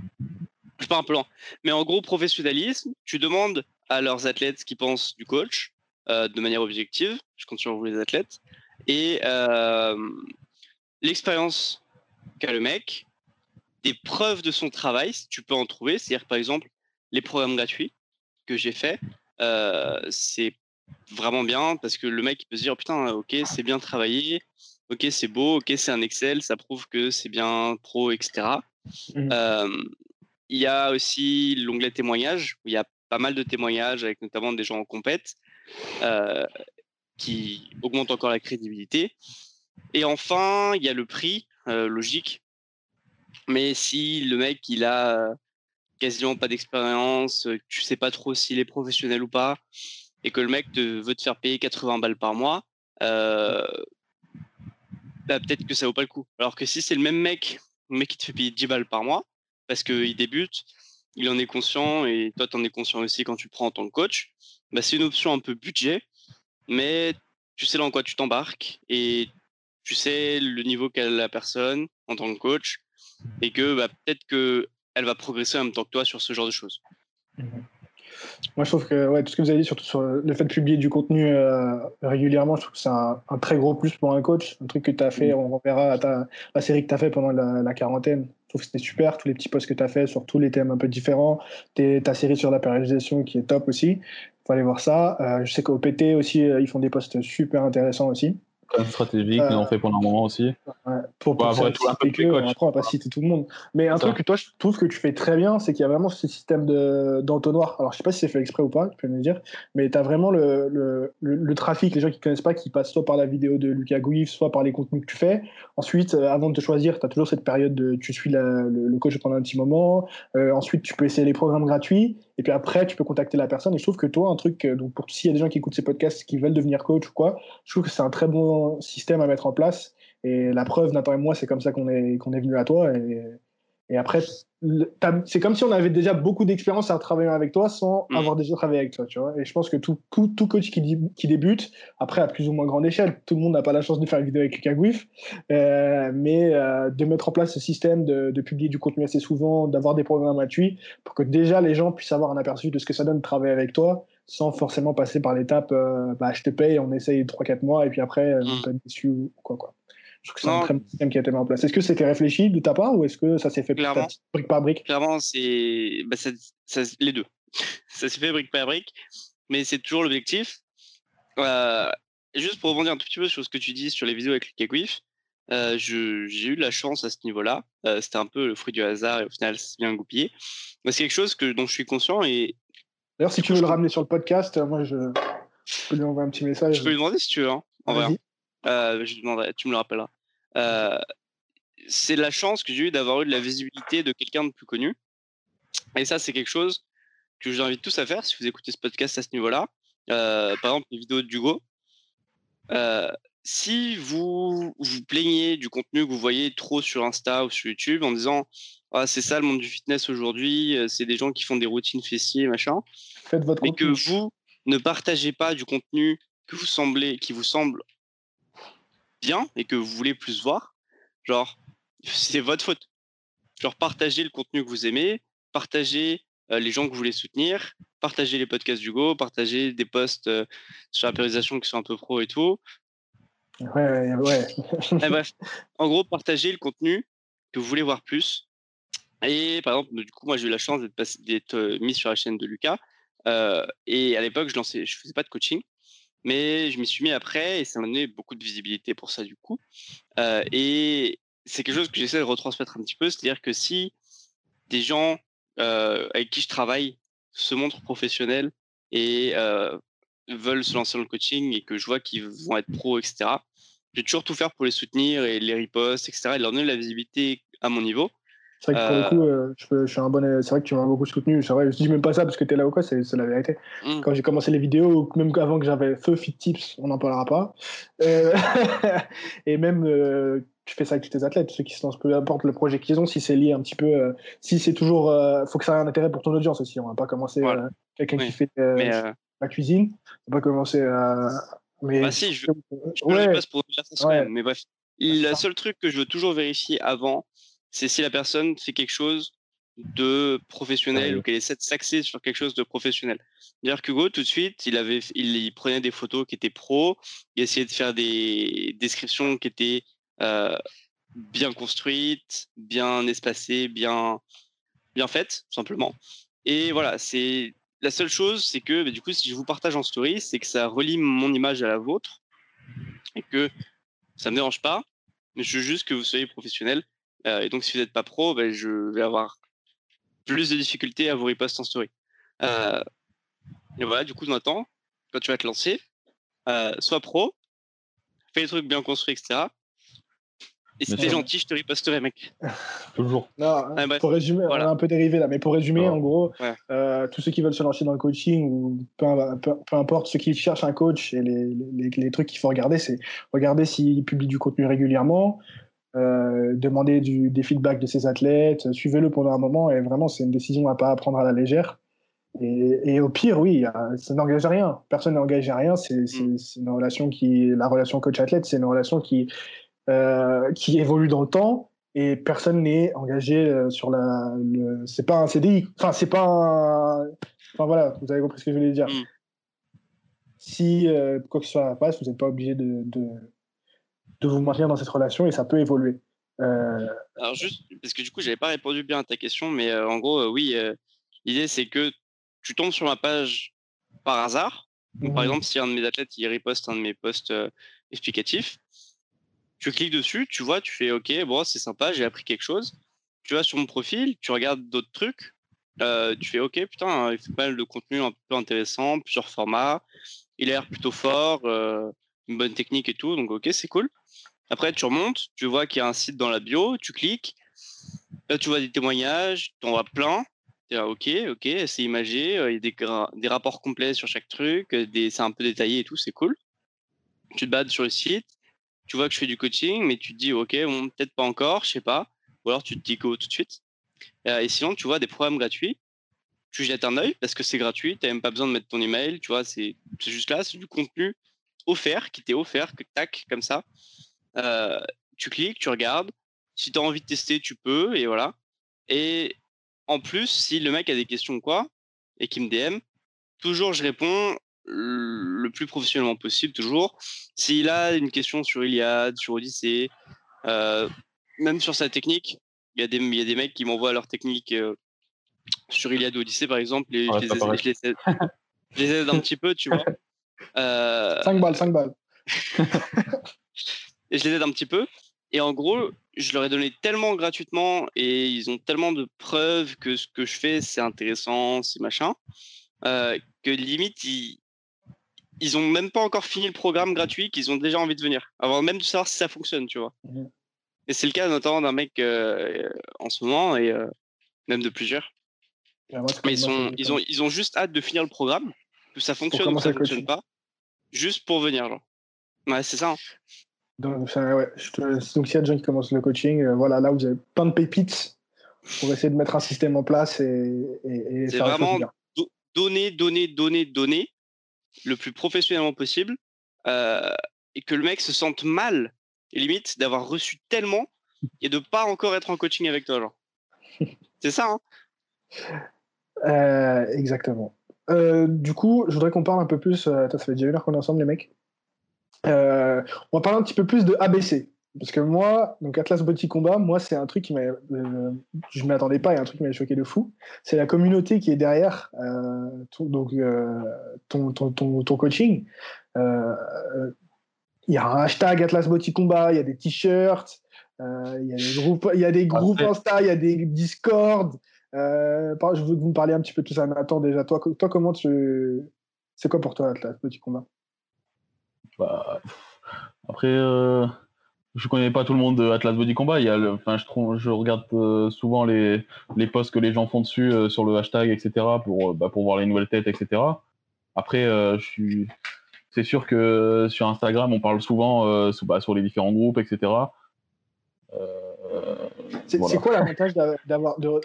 je pars un peu loin. Mais en gros, professionnalisme, tu demandes à leurs athlètes ce qu'ils pensent du coach euh, de manière objective. Je compte sur vous les athlètes. Et l'expérience qu'a le mec, des preuves de son travail, si tu peux en trouver. C'est-à-dire, par exemple, les programmes gratuits que j'ai fait, euh, c'est vraiment bien parce que le mec il peut se dire putain, ok, c'est bien travaillé, ok, c'est beau, ok, c'est un Excel, ça prouve que c'est bien pro, etc. Mmh. Euh, il y a aussi l'onglet témoignages où il y a pas mal de témoignages avec notamment des gens en compète euh, qui augmentent encore la crédibilité. Et enfin, il y a le prix logique. Mais si le mec, il a quasiment pas d'expérience, tu sais pas trop s'il est professionnel ou pas, et que le mec te, veut te faire payer 80 balles par mois, euh, bah, peut-être que ça vaut pas le coup. Alors que si c'est le même mec, le mec qui te fait payer 10 balles par mois, parce qu'il débute, il en est conscient, et toi, tu en es conscient aussi quand tu prends en tant que coach, bah, c'est une option un peu budget, mais tu sais dans quoi tu t'embarques, et tu sais le niveau qu'a la personne en tant que coach et que bah, peut-être qu'elle va progresser en même temps que toi sur ce genre de choses. Mmh Moi, je trouve que ouais, tout ce que vous avez dit, surtout sur le fait de publier du contenu euh, régulièrement, je trouve que c'est un, très gros plus pour un coach. Un truc que tu as fait, mmh. on verra à la série que tu as fait pendant la, quarantaine. Je trouve que c'était super, tous les petits posts que tu as fait sur tous les thèmes un peu différents. ta série sur la périodisation qui est top aussi. Il faut aller voir ça. Euh, je sais qu'au PT aussi, euh, ils font des posts super intéressants aussi stratégique, ils ont fait pendant un moment aussi. pour, pour après, tout un peu après, on va pas citer tout le monde. Mais un truc que toi, je trouve que tu fais très bien, c'est qu'il y a vraiment ce système d'entonnoir. Alors, je sais pas si c'est fait exprès ou pas, tu peux me dire, mais tu as vraiment le, le, le, trafic, les gens qui connaissent pas, qui passent soit par la vidéo de Lucas Gouif, soit par les contenus que tu fais. Ensuite, euh, avant de te choisir, tu as toujours cette période de tu suis le, coach pendant un petit moment. Euh, ensuite, tu peux essayer les programmes gratuits. Et puis après, tu peux contacter la personne. Et je trouve que toi, un truc, euh, donc pour s'il y a des gens qui écoutent ces podcasts qui veulent devenir coach ou quoi, je trouve que c'est un très bon système à mettre en place. Et la preuve, Nathan et moi, c'est comme ça qu'on est, qu'on est venu à toi. Et après, c'est comme si on avait déjà beaucoup d'expérience à travailler avec toi sans mm. avoir déjà travaillé avec toi, tu vois. Et je pense que tout, tout, coach qui, qui, débute, après à plus ou moins grande échelle, tout le monde n'a pas la chance de faire une vidéo avec Lucas Guif, euh, mais euh, de mettre en place ce système de, de publier du contenu assez souvent, d'avoir des programmes gratuits, pour que déjà les gens puissent avoir un aperçu de ce que ça donne de travailler avec toi, sans forcément passer par l'étape, euh, bah, je te paye, on essaye 3-4 mois, et puis après, on peut être déçu ou quoi, quoi. Je trouve que c'est un très bon système qui a été mis en place. Est-ce que c'était réfléchi de ta part ou est-ce que ça s'est fait Clairement. brique par brique Clairement, c'est bah, les deux. ça s'est fait brique par brique, mais c'est toujours l'objectif. Euh, juste pour rebondir un tout petit peu sur ce que tu dis sur les vidéos avec le Kekwiff, euh, j'ai eu de la chance à ce niveau-là. Euh, c'était un peu le fruit du hasard et au final, c'est bien goupillé. Mais c'est quelque chose que, dont je suis conscient. et D'ailleurs, si tu veux le ramener sur le podcast, moi, je, peux lui envoyer un petit message. Je peux lui demander si tu veux. Hein, en vrai. Euh, je demanderai, tu me le rappelleras. Euh, c'est la chance que j'ai eu d'avoir eu de la visibilité de quelqu'un de plus connu. Et ça, c'est quelque chose que je vous invite tous à faire si vous écoutez ce podcast à ce niveau-là. Euh, par exemple, les vidéos d'Hugo. Euh, si vous vous plaignez du contenu que vous voyez trop sur Insta ou sur YouTube en disant ah, c'est ça le monde du fitness aujourd'hui, c'est des gens qui font des routines fessiers, machin. Faites votre mais que vous ne partagez pas du contenu que vous semblez, qui vous semble bien et que vous voulez plus voir, genre, c'est votre faute. Genre, partagez le contenu que vous aimez, partagez euh, les gens que vous voulez soutenir, partagez les podcasts d'Hugo, partagez des posts euh, sur la périsation qui sont un peu pro et tout. Ouais, ouais. bref, en gros, partagez le contenu que vous voulez voir plus. Et par exemple, du coup, moi, j'ai eu la chance d'être euh, mis sur la chaîne de Lucas. et à l'époque, je lançais, je faisais pas de coaching. Mais je m'y suis mis après et ça m'a donné beaucoup de visibilité pour ça du coup. Euh, et c'est quelque chose que j'essaie de retransmettre un petit peu, c'est-à-dire que si des gens euh, avec qui je travaille se montrent professionnels et euh, veulent se lancer dans le coaching et que je vois qu'ils vont être pros, etc., je vais toujours tout faire pour les soutenir et les reposts, etc., et leur donner la visibilité à mon niveau. C'est vrai que pour le coup, euh, je, suis un bon. C'est vrai que tu m'as beaucoup soutenu. C'est vrai, je dis même pas ça parce que tu es là ou quoi, c'est la vérité. Mm. Quand j'ai commencé les vidéos, même avant que j'avais Feu Fit Tips, on n'en parlera pas. Euh, et même, euh, tu fais ça avec tous tes athlètes, ceux qui se lancent, peu importe le projet qu'ils ont, si c'est lié un petit peu. si c'est toujours. faut que ça ait un intérêt pour ton audience aussi. On va pas commencer. Quelqu'un qui fait la cuisine, on va pas commencer à. Mais... Bah si, je, je ouais. pour ouais. mais bref. Le seul truc que je veux toujours vérifier avant, c'est si la personne fait quelque chose de professionnel ou qu'elle essaie de s'axer sur quelque chose de professionnel. D'ailleurs, Hugo, tout de suite, il, avait, il, prenait des photos qui étaient pro, il essayait de faire des descriptions qui étaient euh, bien construites, bien espacées, bien, bien faites, tout simplement. Et voilà, c'est la seule chose, c'est que bah, du coup, si je vous partage en story, c'est que ça relie mon image à la vôtre et que ça me dérange pas, mais je veux juste que vous soyez professionnel euh, et donc, si vous n'êtes pas pro, ben, je vais avoir plus de difficultés à vous reposter en story. Euh, et voilà, du coup, Nathan, quand tu vas te lancer, euh, sois pro, fais des trucs bien construits, etc. Et si t'es gentil, je te riposterai, mec. Toujours. Non, pour résumer, on a un peu dérivé là, mais pour résumer, en gros, tous ceux qui veulent se lancer dans le coaching ou peu, importe, ceux qui cherchent un coach et les, les, les trucs qu'il faut regarder, c'est regarder s'il publie du contenu régulièrement, euh, demander du, des feedbacks de ses athlètes, suivez-le pendant un moment, et vraiment, c'est une décision à pas prendre à la légère. Et, au pire, oui, ça n'engage à rien. Personne n'engage à rien. C'est mm. une relation qui, la relation coach-athlète, c'est une relation qui, euh, qui évolue dans le temps et personne n'est engagé euh, sur la. C'est pas un CDI. Enfin, c'est pas un. Enfin voilà, vous avez compris ce que je voulais dire. Mm. Si quoi que ce soit passe, vous n'êtes pas obligé de de vous maintenir dans cette relation et ça peut évoluer. Alors juste, parce que du coup, j'avais pas répondu bien à ta question, mais en gros, oui, l'idée c'est que tu tombes sur ma page par hasard. Par mmh exemple, si un de mes athlètes il riposte un de mes posts explicatifs, tu cliques dessus, tu vois, tu fais OK, bon, c'est sympa, j'ai appris quelque chose. Tu vas sur mon profil, tu regardes d'autres trucs, tu fais OK, putain, il fait pas mal de contenu un peu intéressant, plusieurs formats, il a l'air plutôt fort, une bonne technique et tout, donc OK, c'est cool. Après, tu remontes, tu vois qu'il y a un site dans la bio, tu cliques, là, tu vois des témoignages, tu en vois plein. ok, ok, c'est imagé, il y a des, rapports complets sur chaque truc, c'est un peu détaillé et tout, c'est cool. Tu te bats sur le site, tu vois que je fais du coaching, mais tu te dis, ok, bon, peut-être pas encore, je sais pas. Ou alors tu te dis go tout de suite. et sinon, tu vois des programmes gratuits, tu jettes un œil parce que c'est gratuit, tu n'as même pas besoin de mettre ton email, tu vois, c'est juste là, c'est du contenu offert, qui t'est offert, que tac, comme ça. Euh, tu cliques, tu regardes. Si tu as envie de tester, tu peux, et voilà. Et en plus, si le mec a des questions ou quoi, et qu'il me DM, toujours je réponds le plus professionnellement possible, toujours. S'il a une question sur Iliad, sur Odyssée, euh, même sur sa technique, il y, a des, y a des mecs qui m'envoient leur technique euh, sur Iliad ou Odyssée, par exemple, et je, les aide, un petit peu, tu vois. 5 balles, 5 balles. et je les aide un petit peu. Et en gros, je leur ai donné tellement gratuitement et ils ont tellement de preuves que ce que je fais, c'est intéressant, c'est machin, euh, que limite, ils, ils ont même pas encore fini le programme gratuit qu'ils ont déjà envie de venir, avant même de savoir si ça fonctionne, tu vois. Mmh et c'est le cas notamment d'un mec euh, en ce moment et euh, même de plusieurs. Mais ils, sont, ils, ont, ils ont juste hâte de finir le programme, que ça fonctionne ou ça fonctionne pas, juste pour venir. Genre. Ouais, c'est ça. Hein. Donc, ouais, donc s'il y a des gens qui commencent le coaching, euh, voilà, là vous avez plein de pépites pour essayer de mettre un système en place et, et, C'est vraiment donner, donner, donner, donner le plus professionnellement possible euh, et que le mec se sente mal et limite d'avoir reçu tellement et de pas encore être en coaching avec toi genre. C'est ça hein euh, Exactement. du coup, je voudrais qu'on parle un peu plus. ça fait déjà une heure qu'on est ensemble, les mecs. Euh, on va parler un petit peu plus de ABC. Parce que moi, donc Atlas Body Combat, moi, c'est un truc qui m'a. Euh, je ne m'attendais pas, a un truc qui m'a choqué de fou. C'est la communauté qui est derrière euh, ton, donc, ton, ton, ton, coaching. Il y a un hashtag Atlas Body Combat, il y a des t-shirts, il y a des groupes, il y a des groupes Insta, il y a des Discord. je veux que vous me parliez un petit peu de tout ça. Nathan, déjà, toi, toi comment tu. C'est quoi pour toi Atlas Body Combat? Bah, après, euh, je connais pas tout le monde de Atlas Body Combat. Il y a enfin, je, regarde euh, souvent les, les posts que les gens font dessus euh, sur le hashtag, etc., pour, bah, pour voir les nouvelles têtes, etc. Après, je suis. C'est sûr que sur Instagram, on parle souvent bah, sur les différents groupes, etc. c'est quoi l'avantage d'avoir de,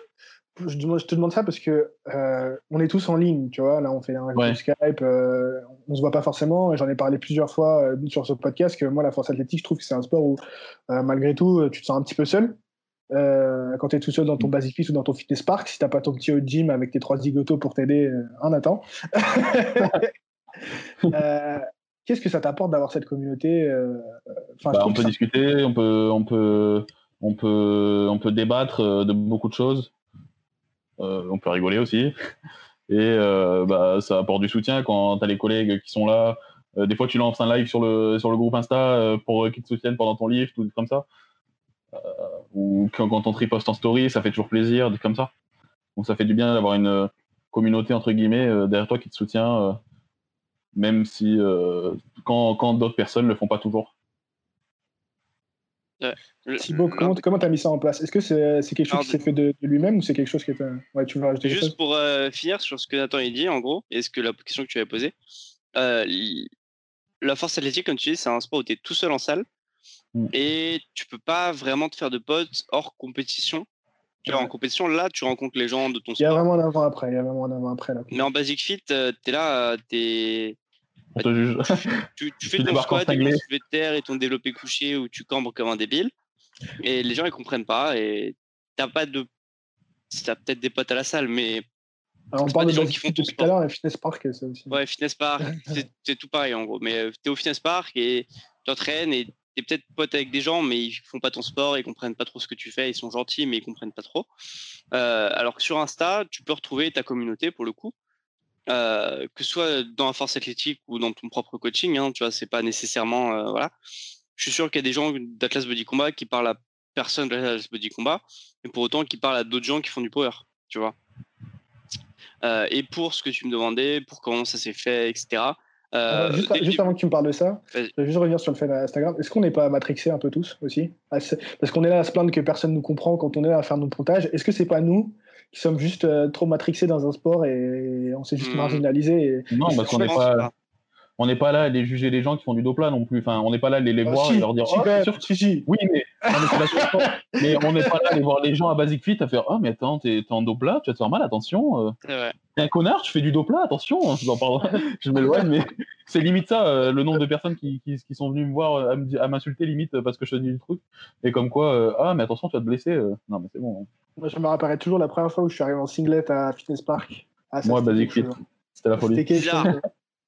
je, te demande ça parce que euh, on est tous en ligne, tu vois. Là, on fait un Skype, euh, on se voit pas forcément. J'en ai parlé plusieurs fois euh, sur ce podcast que moi, la force athlétique, je trouve que c'est un sport où, malgré tout, tu te sens un petit peu seul. quand tu es tout seul dans ton. Basic Fit ou dans ton Fitness Park, si t'as pas ton petit haut gym avec tes trois zigotos pour t'aider, un attend. Qu'est-ce que ça t'apporte d'avoir cette communauté bah, On peut discuter, on peut, on peut, on peut, on peut débattre de beaucoup de choses. Euh, on peut rigoler aussi. Et euh, bah, ça apporte du soutien quand tu as les collègues qui sont là. Euh, des fois, tu lances un live sur le, sur le groupe Insta pour qu'ils te soutiennent pendant ton livre, tout comme ça. ou quand, on triposte en story, ça fait toujours plaisir, comme ça. Donc ça fait du bien d'avoir une communauté entre guillemets derrière toi qui te soutient, même si quand, quand d'autres personnes ne le font pas toujours. Thibaut, comment tu as mis ça en place? Est-ce que c'est quelque chose qui s'est fait de, lui-même ou c'est quelque chose qui est. Ouais, tu veux rajouter Juste pour euh, finir sur ce que Nathan a dit, en gros, et ce que la question que tu avais posée, euh, la force athlétique, comme tu dis, c'est un sport où tu es tout seul en salle mm. et tu peux pas vraiment te faire de potes hors compétition. Tu vois, en compétition, là, tu rencontres les gens de ton sport. Il y a vraiment un avant-après. Il y a vraiment un avant-après. Mais en Basic Fit, euh, tu es là, tu on te juge. Tu, fais ton squat, ton soulevé de terre et ton développé couché où tu cambres comme un débile. Et les gens, ils comprennent pas. Et t'as pas de. T'as peut-être des potes à la salle, mais. Alors, on parle de gens qui font tout à l'heure, Fitness Park, ça aussi. Ouais, Fitness Park, c'est tout pareil en gros. Mais euh, tu es au Fitness Park et tu entraînes et es peut-être pote avec des gens, mais ils font pas ton sport, ils comprennent pas trop ce que tu fais, ils sont gentils, mais ils comprennent pas trop. alors que sur Insta, tu peux retrouver ta communauté pour le coup. Que ce soit dans la force athlétique ou dans ton propre coaching, hein, tu vois, c'est pas nécessairement voilà. Je suis sûr qu'il y a des gens d'Atlas Body Combat qui parlent à personne d'Atlas Body Combat, mais pour autant qui parlent à d'autres gens qui font du power, tu vois. et pour ce que tu me demandais, pour comment ça s'est fait, etc. Euh, juste, avant que tu me parles de ça, je vais juste revenir sur le fait d'Instagram. Est-ce qu'on n'est pas matrixé un peu tous aussi? Parce qu'on est là à se plaindre que personne ne nous comprend quand on est là à faire nos pontages. Est-ce que c'est pas nous qui sommes juste euh, trop matrixés dans un sport et on s'est juste mmh. marginalisé Non, parce qu'on n'est pas on n'est pas là à les juger les gens qui font du dos plat non plus. Enfin, on n'est pas là à les, les ah, voir et leur dire oh, sûr. Si, si. Oui, mais, mais on n'est pas là à aller voir les gens à Basic Fit à faire oh mais attends t'es en dos plat, tu vas te faire mal, attention. Euh. T'es un connard, tu fais du dos plat, attention. je m'éloigne, mais c'est limite ça euh, le nombre de personnes qui, qui, qui, sont venues me voir euh, à m'insulter limite parce que je dis du truc et comme quoi ah mais attention tu vas te blesser. Non mais c'est bon. Hein. Moi je me rappellerai toujours la première fois où je suis arrivé en singlet à Fitness Park. Ah, Moi Basic Fit, c'était la folie.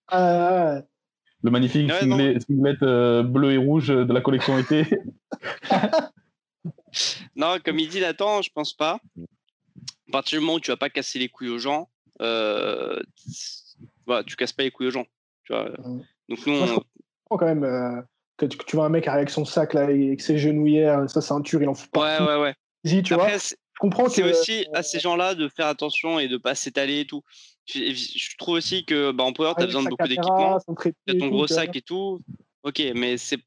Ah, le magnifique singlet, euh, bleu et rouge de la collection été. non, comme il dit Nathan, je pense pas. À partir du moment où tu vas pas casser les couilles aux gens, euh, voilà, tu casses pas les couilles aux gens. Tu vois. Donc nous, on... quand même euh, que tu, vois un mec avec son sac là, avec ses genouillères, sa ceinture, il en fout pas. Ouais, ouais, ouais. Dis, tu vois. Je comprends. C'est aussi à ces gens-là de faire attention et de pas s'étaler et tout je trouve aussi que bah, en Power, tu as besoin de beaucoup d'équipement. Tu as ton gros sac et tout. Ok, mais c'est.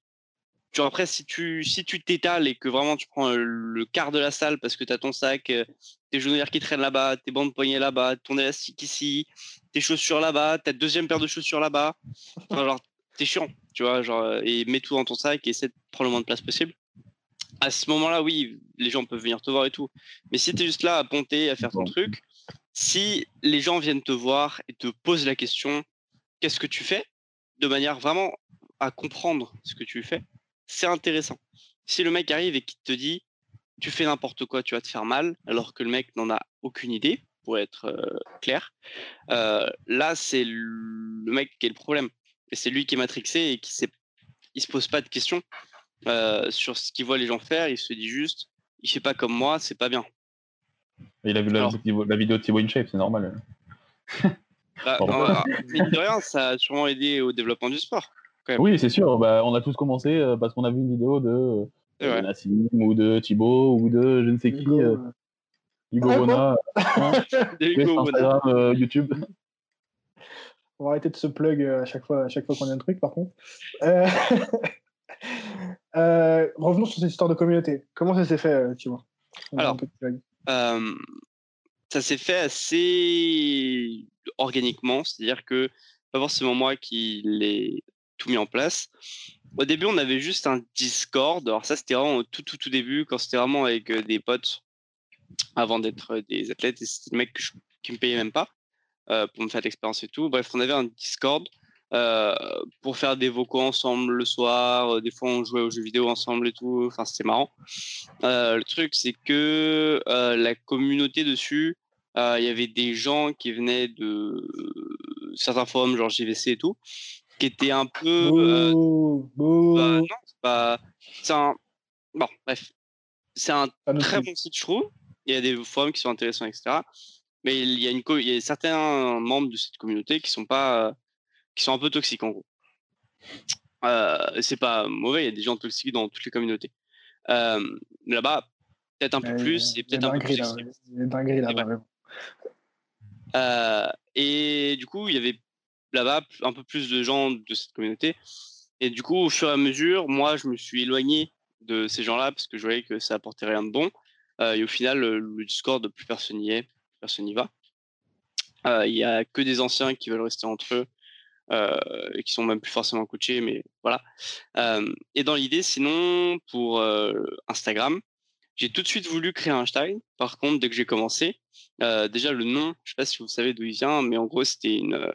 après, si tu si tu t'étales et que vraiment tu prends le quart de la salle parce que tu as ton sac, tes genouillères qui traînent là-bas, tes bandes poignets là-bas, ton élastique ici, tes chaussures là-bas, ta deuxième paire de chaussures là-bas, alors t'es chiant, tu vois, genre, et mets tout dans ton sac et essaie de prendre le moins de place possible. À ce moment-là, oui, les gens peuvent venir te voir et tout. Mais si tu es juste là à ponter, à faire ton truc, si les gens viennent te voir et te posent la question qu'est-ce que tu fais? De manière vraiment à comprendre ce que tu fais, c'est intéressant. Si le mec arrive et qu'il te dit tu fais n'importe quoi, tu vas te faire mal, alors que le mec n'en a aucune idée, pour être clair, là c'est le mec qui est le problème. Et c'est lui qui est matrixé et qui ne se pose pas de questions sur ce qu'il voit les gens faire, il se dit juste il fait pas comme moi, c'est pas bien. Il a vu la, vidéo de Thibaut InShape, c'est normal. Bah, de rien, ça a sûrement aidé au développement du sport. Oui, c'est sûr. Bah, on a tous commencé euh, parce qu'on a vu une vidéo de, euh, Nassim ou de Thibaut ou de je ne sais qui. Hugo, euh, Hugo Bona. Instagram, YouTube. On va arrêter de se plug à chaque fois, à chaque fois qu'on a un truc, par contre. revenons sur cette histoire de communauté. Comment ça s'est fait, Thibaut? Alors, ça s'est fait assez organiquement, c'est-à-dire que pas forcément moi qui l'ai tout mis en place. Au début, on avait juste un Discord. Alors ça, c'était vraiment au tout, tout, tout début, quand c'était vraiment avec des potes avant d'être des athlètes. Et c'était le mec qui me payait même pas pour me faire l'expérience et tout. Bref, on avait un Discord euh, pour faire des vocaux ensemble le soir. Euh, des fois, on jouait aux jeux vidéo ensemble et tout. Enfin, c'était marrant. Euh, le truc, c'est que la communauté dessus, il y avait des gens qui venaient de certains forums, genre JVC et tout, qui étaient un peu. Bah, non, c'est pas. C'est un. Bon, bref. C'est un très bon site, je trouve. Il y a des forums qui sont intéressants, etc. Mais il y a, une il y a certains membres de cette communauté qui sont pas qui sont un peu toxiques en gros. Euh, c'est pas mauvais, il y a des gens toxiques dans toutes les communautés. Euh, là-bas, peut-être un peu plus et peut-être un peu plus. là euh, et du coup, il y avait là-bas un peu plus de gens de cette communauté. Et du coup, au fur et à mesure, moi, je me suis éloigné de ces gens-là parce que je voyais que ça apportait rien de bon. et au final, le, Discord, plus personne n'y est, plus personne n'y va. Il y a que des anciens qui veulent rester entre eux euh, qui sont même plus forcément coachés, mais voilà. Euh, et dans l'idée, sinon, pour euh, Instagram, j'ai tout de suite voulu créer un hashtag. Par contre, dès que j'ai commencé, déjà le nom, je sais pas si vous savez d'où il vient, mais en gros, c'était une,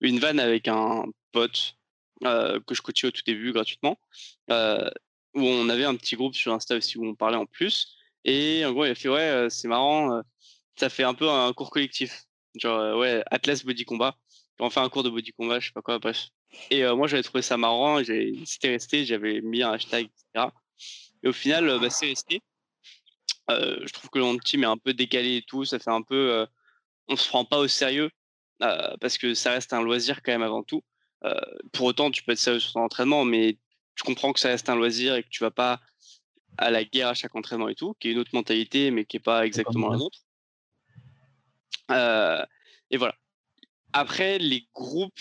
une vanne avec un pote que je coachais au tout début gratuitement, où on avait un petit groupe sur Insta aussi où on parlait en plus. Et en gros, il a fait Ouais, c'est marrant, ça fait un peu un cours collectif. Genre, ouais, Atlas Body Combat on fait un cours de body combat, je sais pas quoi, bref. Et moi, j'avais trouvé ça marrant, c'était resté, j'avais mis un hashtag, etc. Et au final, bah, c'est resté. je trouve que le nom de team est un peu décalé et tout, ça fait un peu. on se prend pas au sérieux parce que ça reste un loisir quand même avant tout. pour autant, tu peux être sérieux sur ton entraînement, mais tu comprends que ça reste un loisir et que tu vas pas à la guerre à chaque entraînement et tout, qui est une autre mentalité, mais qui n'est pas exactement la nôtre. et voilà. Après, les groupes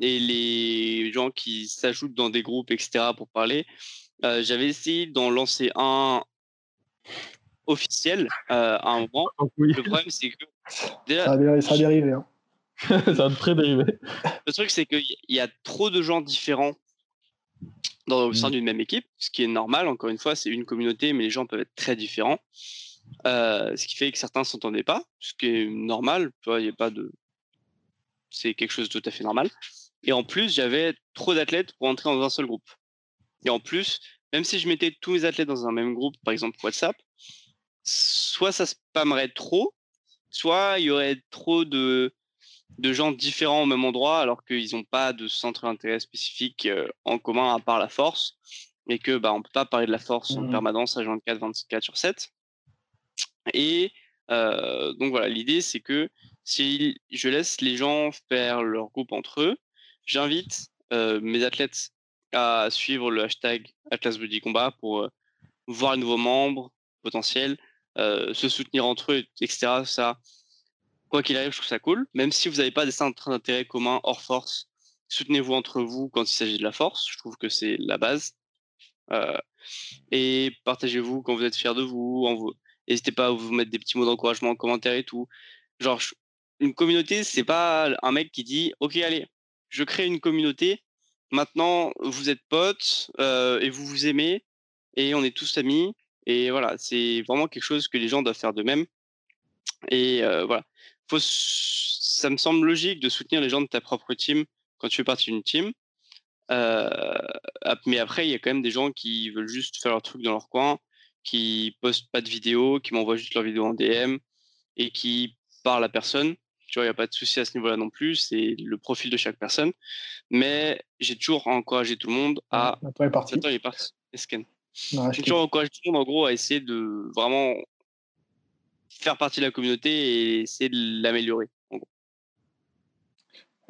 et les gens qui s'ajoutent dans des groupes, etc., pour parler, j'avais essayé d'en lancer un officiel à un moment. Le problème, c'est que. ça, a dérivé. Hein. ça a très dérivé. Le truc, c'est qu'il y a trop de gens différents dans, au sein mmh. d'une même équipe, ce qui est normal. Encore une fois, c'est une communauté, mais les gens peuvent être très différents. Euh, ce qui fait que certains s'entendaient pas, ce qui est normal. Il a pas de. C'est quelque chose de tout à fait normal. Et en plus, j'avais trop d'athlètes pour entrer dans un seul groupe. Et en plus, même si je mettais tous mes athlètes dans un même groupe, par exemple WhatsApp, soit ça spammerait trop, soit il y aurait trop de, de gens différents au même endroit alors qu'ils n'ont pas de centre d'intérêt spécifique euh, en commun à part la force et que bah, on peut pas parler de la force en mmh permanence à 24 24 sur 7 et euh, donc voilà l'idée c'est que si je laisse les gens faire leur groupe entre eux j'invite mes athlètes à suivre le hashtag Atlas Body Combat pour voir les nouveaux membres potentiels se soutenir entre eux etc ça quoi qu'il arrive, je trouve ça cool. Même si vous n'avez pas des centres d'intérêt communs hors force, soutenez-vous entre vous quand il s'agit de la force. Je trouve que c'est la base. Et partagez-vous quand vous êtes fiers de vous. N'hésitez pas à vous mettre des petits mots d'encouragement en commentaire et tout. Genre, une communauté, c'est pas un mec qui dit Ok, allez, je crée une communauté. Maintenant, vous êtes potes euh, et vous vous aimez et on est tous amis. Et voilà, c'est vraiment quelque chose que les gens doivent faire de même. Et euh, voilà, ça me semble logique de soutenir les gens de ta propre team quand tu fais partie d'une team. Euh, mais après, il y a quand même des gens qui veulent juste faire leur truc dans leur coin, qui postent pas de vidéos, qui m'envoient juste leurs vidéos en DM et qui parlent à personne. Tu vois, il n'y a pas de souci à ce niveau-là non plus. C'est le profil de chaque personne. Mais j'ai toujours encouragé tout le monde à. Attends, il est parti. Attends, il est parti. J'ai toujours encouragé tout le monde, en gros, à essayer de vraiment faire partie de la communauté et essayer de l'améliorer.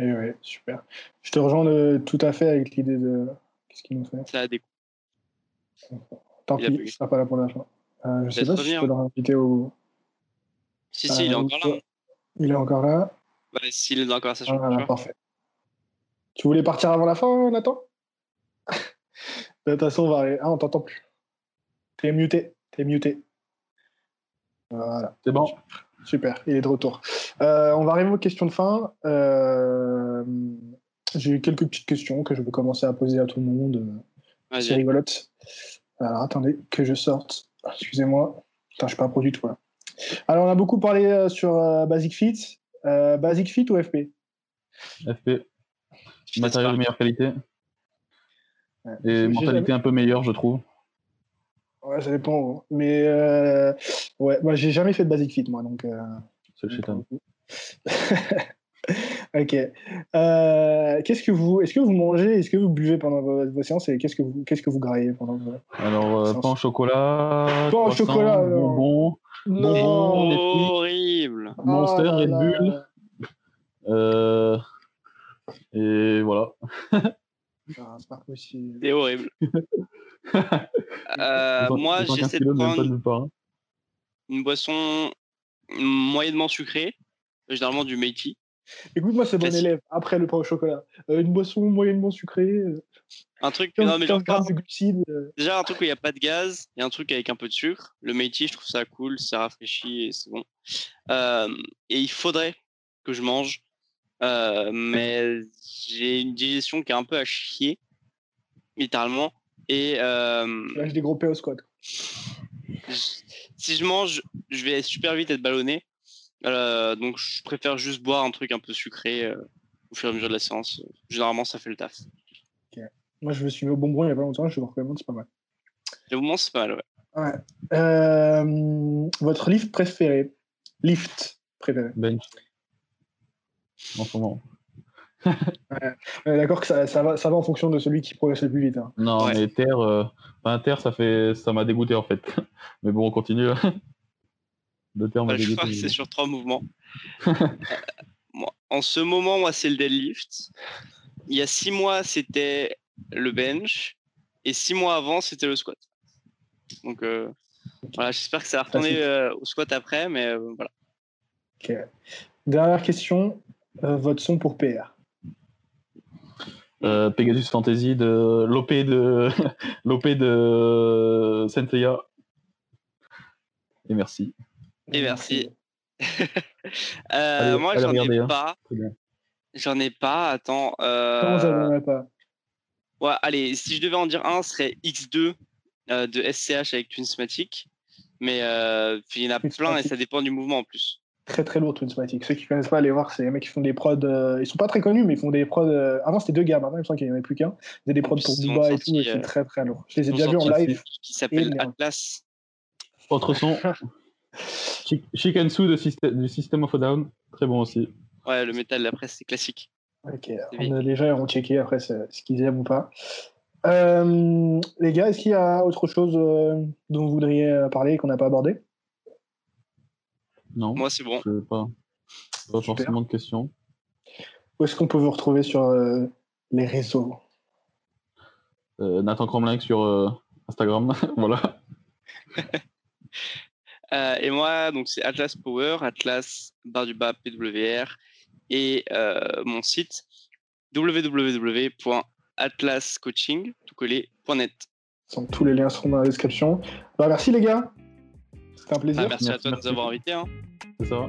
Et eh ouais, super. Je te rejoins de, tout à fait avec l'idée de. Qu'est-ce qu'il nous fait Ça a des Tant pis, il ne sera pas là pour la fin. Euh, je sais pas si je peux le réinviter au. Si, si, il est euh, encore là. Il est encore là. Bah, S'il est dans la conversation. Ah, parfait. Tu voulais partir avant la fin, Nathan De toute façon, on va arriver. Ah, on t'entend plus. T'es muté. T'es muté. Voilà. C'est bon. Super, il est de retour. Euh, on va arriver aux questions de fin. Euh, j'ai quelques petites questions que je vais commencer à poser à tout le monde. C'est rigolote. Alors attendez que je sorte. Excusez-moi. Putain, je suis pas produit tout là. Alors on a beaucoup parlé euh, sur Basic Fit. Basic Fit ou FP FP. Matériel de meilleure qualité. Et mentalité un peu meilleure, je trouve. Ouais, ça dépend. Mais euh, ouais, moi, j'ai jamais fait de basic fit, moi. Donc, euh, C'est chez ok. Euh, qu'est-ce que vous, est-ce que vous mangez, est-ce que vous buvez pendant vos, séances et qu'est-ce que vous, qu'est-ce que vous graillez pendant vos Alors, euh, pain au chocolat. Pain au chocolat. Bonbons. Non. horrible. Monster, oh Red Bull. Euh, et voilà. Ah, c'est pas possible. C'est horrible. Euh, moi, j'essaie de prendre une boisson moyennement sucrée, généralement du Meiji. Écoute, moi, c'est bon élève. Après le pain au chocolat, euh, une boisson moyennement sucrée. Euh, un truc, non, mais Déjà, un truc où il n'y a pas de gaz et un truc avec un peu de sucre. Le Meiji, je trouve ça cool, ça rafraîchit et c'est bon. et il faudrait que je mange, mais j'ai une digestion qui est un peu à chier, littéralement. Et. Euh, Lâche des gros P au squat. Si je mange, je vais super vite être ballonné. Euh, donc, je préfère juste boire un truc un peu sucré euh, au fur et à mesure de la séance. Généralement, ça fait le taf. Moi, je me suis mis au bonbon il y a pas longtemps, je vous recommande, c'est pas mal. Le bonbon, c'est pas mal, ouais. ouais. Euh, votre lift préféré? Lift préféré Bench. En ce moment. D'accord que ça, ça, va, ça va en fonction de celui qui progresse le plus vite. Hein. Non, mais Terre, euh, Terre, ça fait, ça m'a dégoûté en fait. mais bon, on continue. Le m'a dégoûté. C'est sur trois mouvements. Euh, en ce moment, moi, c'est le deadlift. Il y a six mois, c'était le bench. Et six mois avant, c'était le squat. Donc, euh, voilà, j'espère que ça va retourner au squat après, mais voilà. Ok. Dernière question, votre son pour PR euh, Pegasus Fantasy de l'OP de l'OP de Sentia. Et merci. Et merci. euh, moi, j'en ai hein. pas. J'en ai pas. Attends. Euh... Comment j'en ai pas? Ouais, allez, si je devais en dire un, ce serait X2 euh, de SCH avec Twinsmatic. Mais euh, il y en a plein et ça dépend du mouvement en plus très très lourd Twinsmatic. Ceux qui connaissent pas, allez voir, c'est les mecs qui font des prods. Euh, ils sont pas très connus, mais ils font des prods. Euh, avant c'était deux gars, maintenant il me semble qu'il n'y en avait plus qu'un. Ils des prods pour Dubaï et tout, et c'est euh, très très lourd. Je les ai déjà vus en live. Qui s'appelle Atlas. Autre son. Chicken Sue du System of a Down, très bon aussi. Ouais, le métal après c'est classique. Ok, les gens iront checker après ce qu'ils aiment ou pas. les gars, est-ce qu'il y a autre chose dont vous voudriez parler et qu'on n'a pas abordé? Non. Moi, c'est bon. pas, pas forcément de questions. Où est-ce qu'on peut vous retrouver sur euh, les réseaux? Euh, Nathan Cromlin sur euh, Instagram. voilà. et moi, donc c'est Atlas Power, Atlas barre du bas PWR et mon site www.atlascoaching Tous les liens seront dans la description. Bah, merci les gars. C'était un plaisir. Ah, merci, à toi de nous avoir invités. Hein. C'est ça.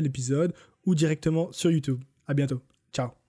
nouvel épisode ou directement sur YouTube. À bientôt. Ciao.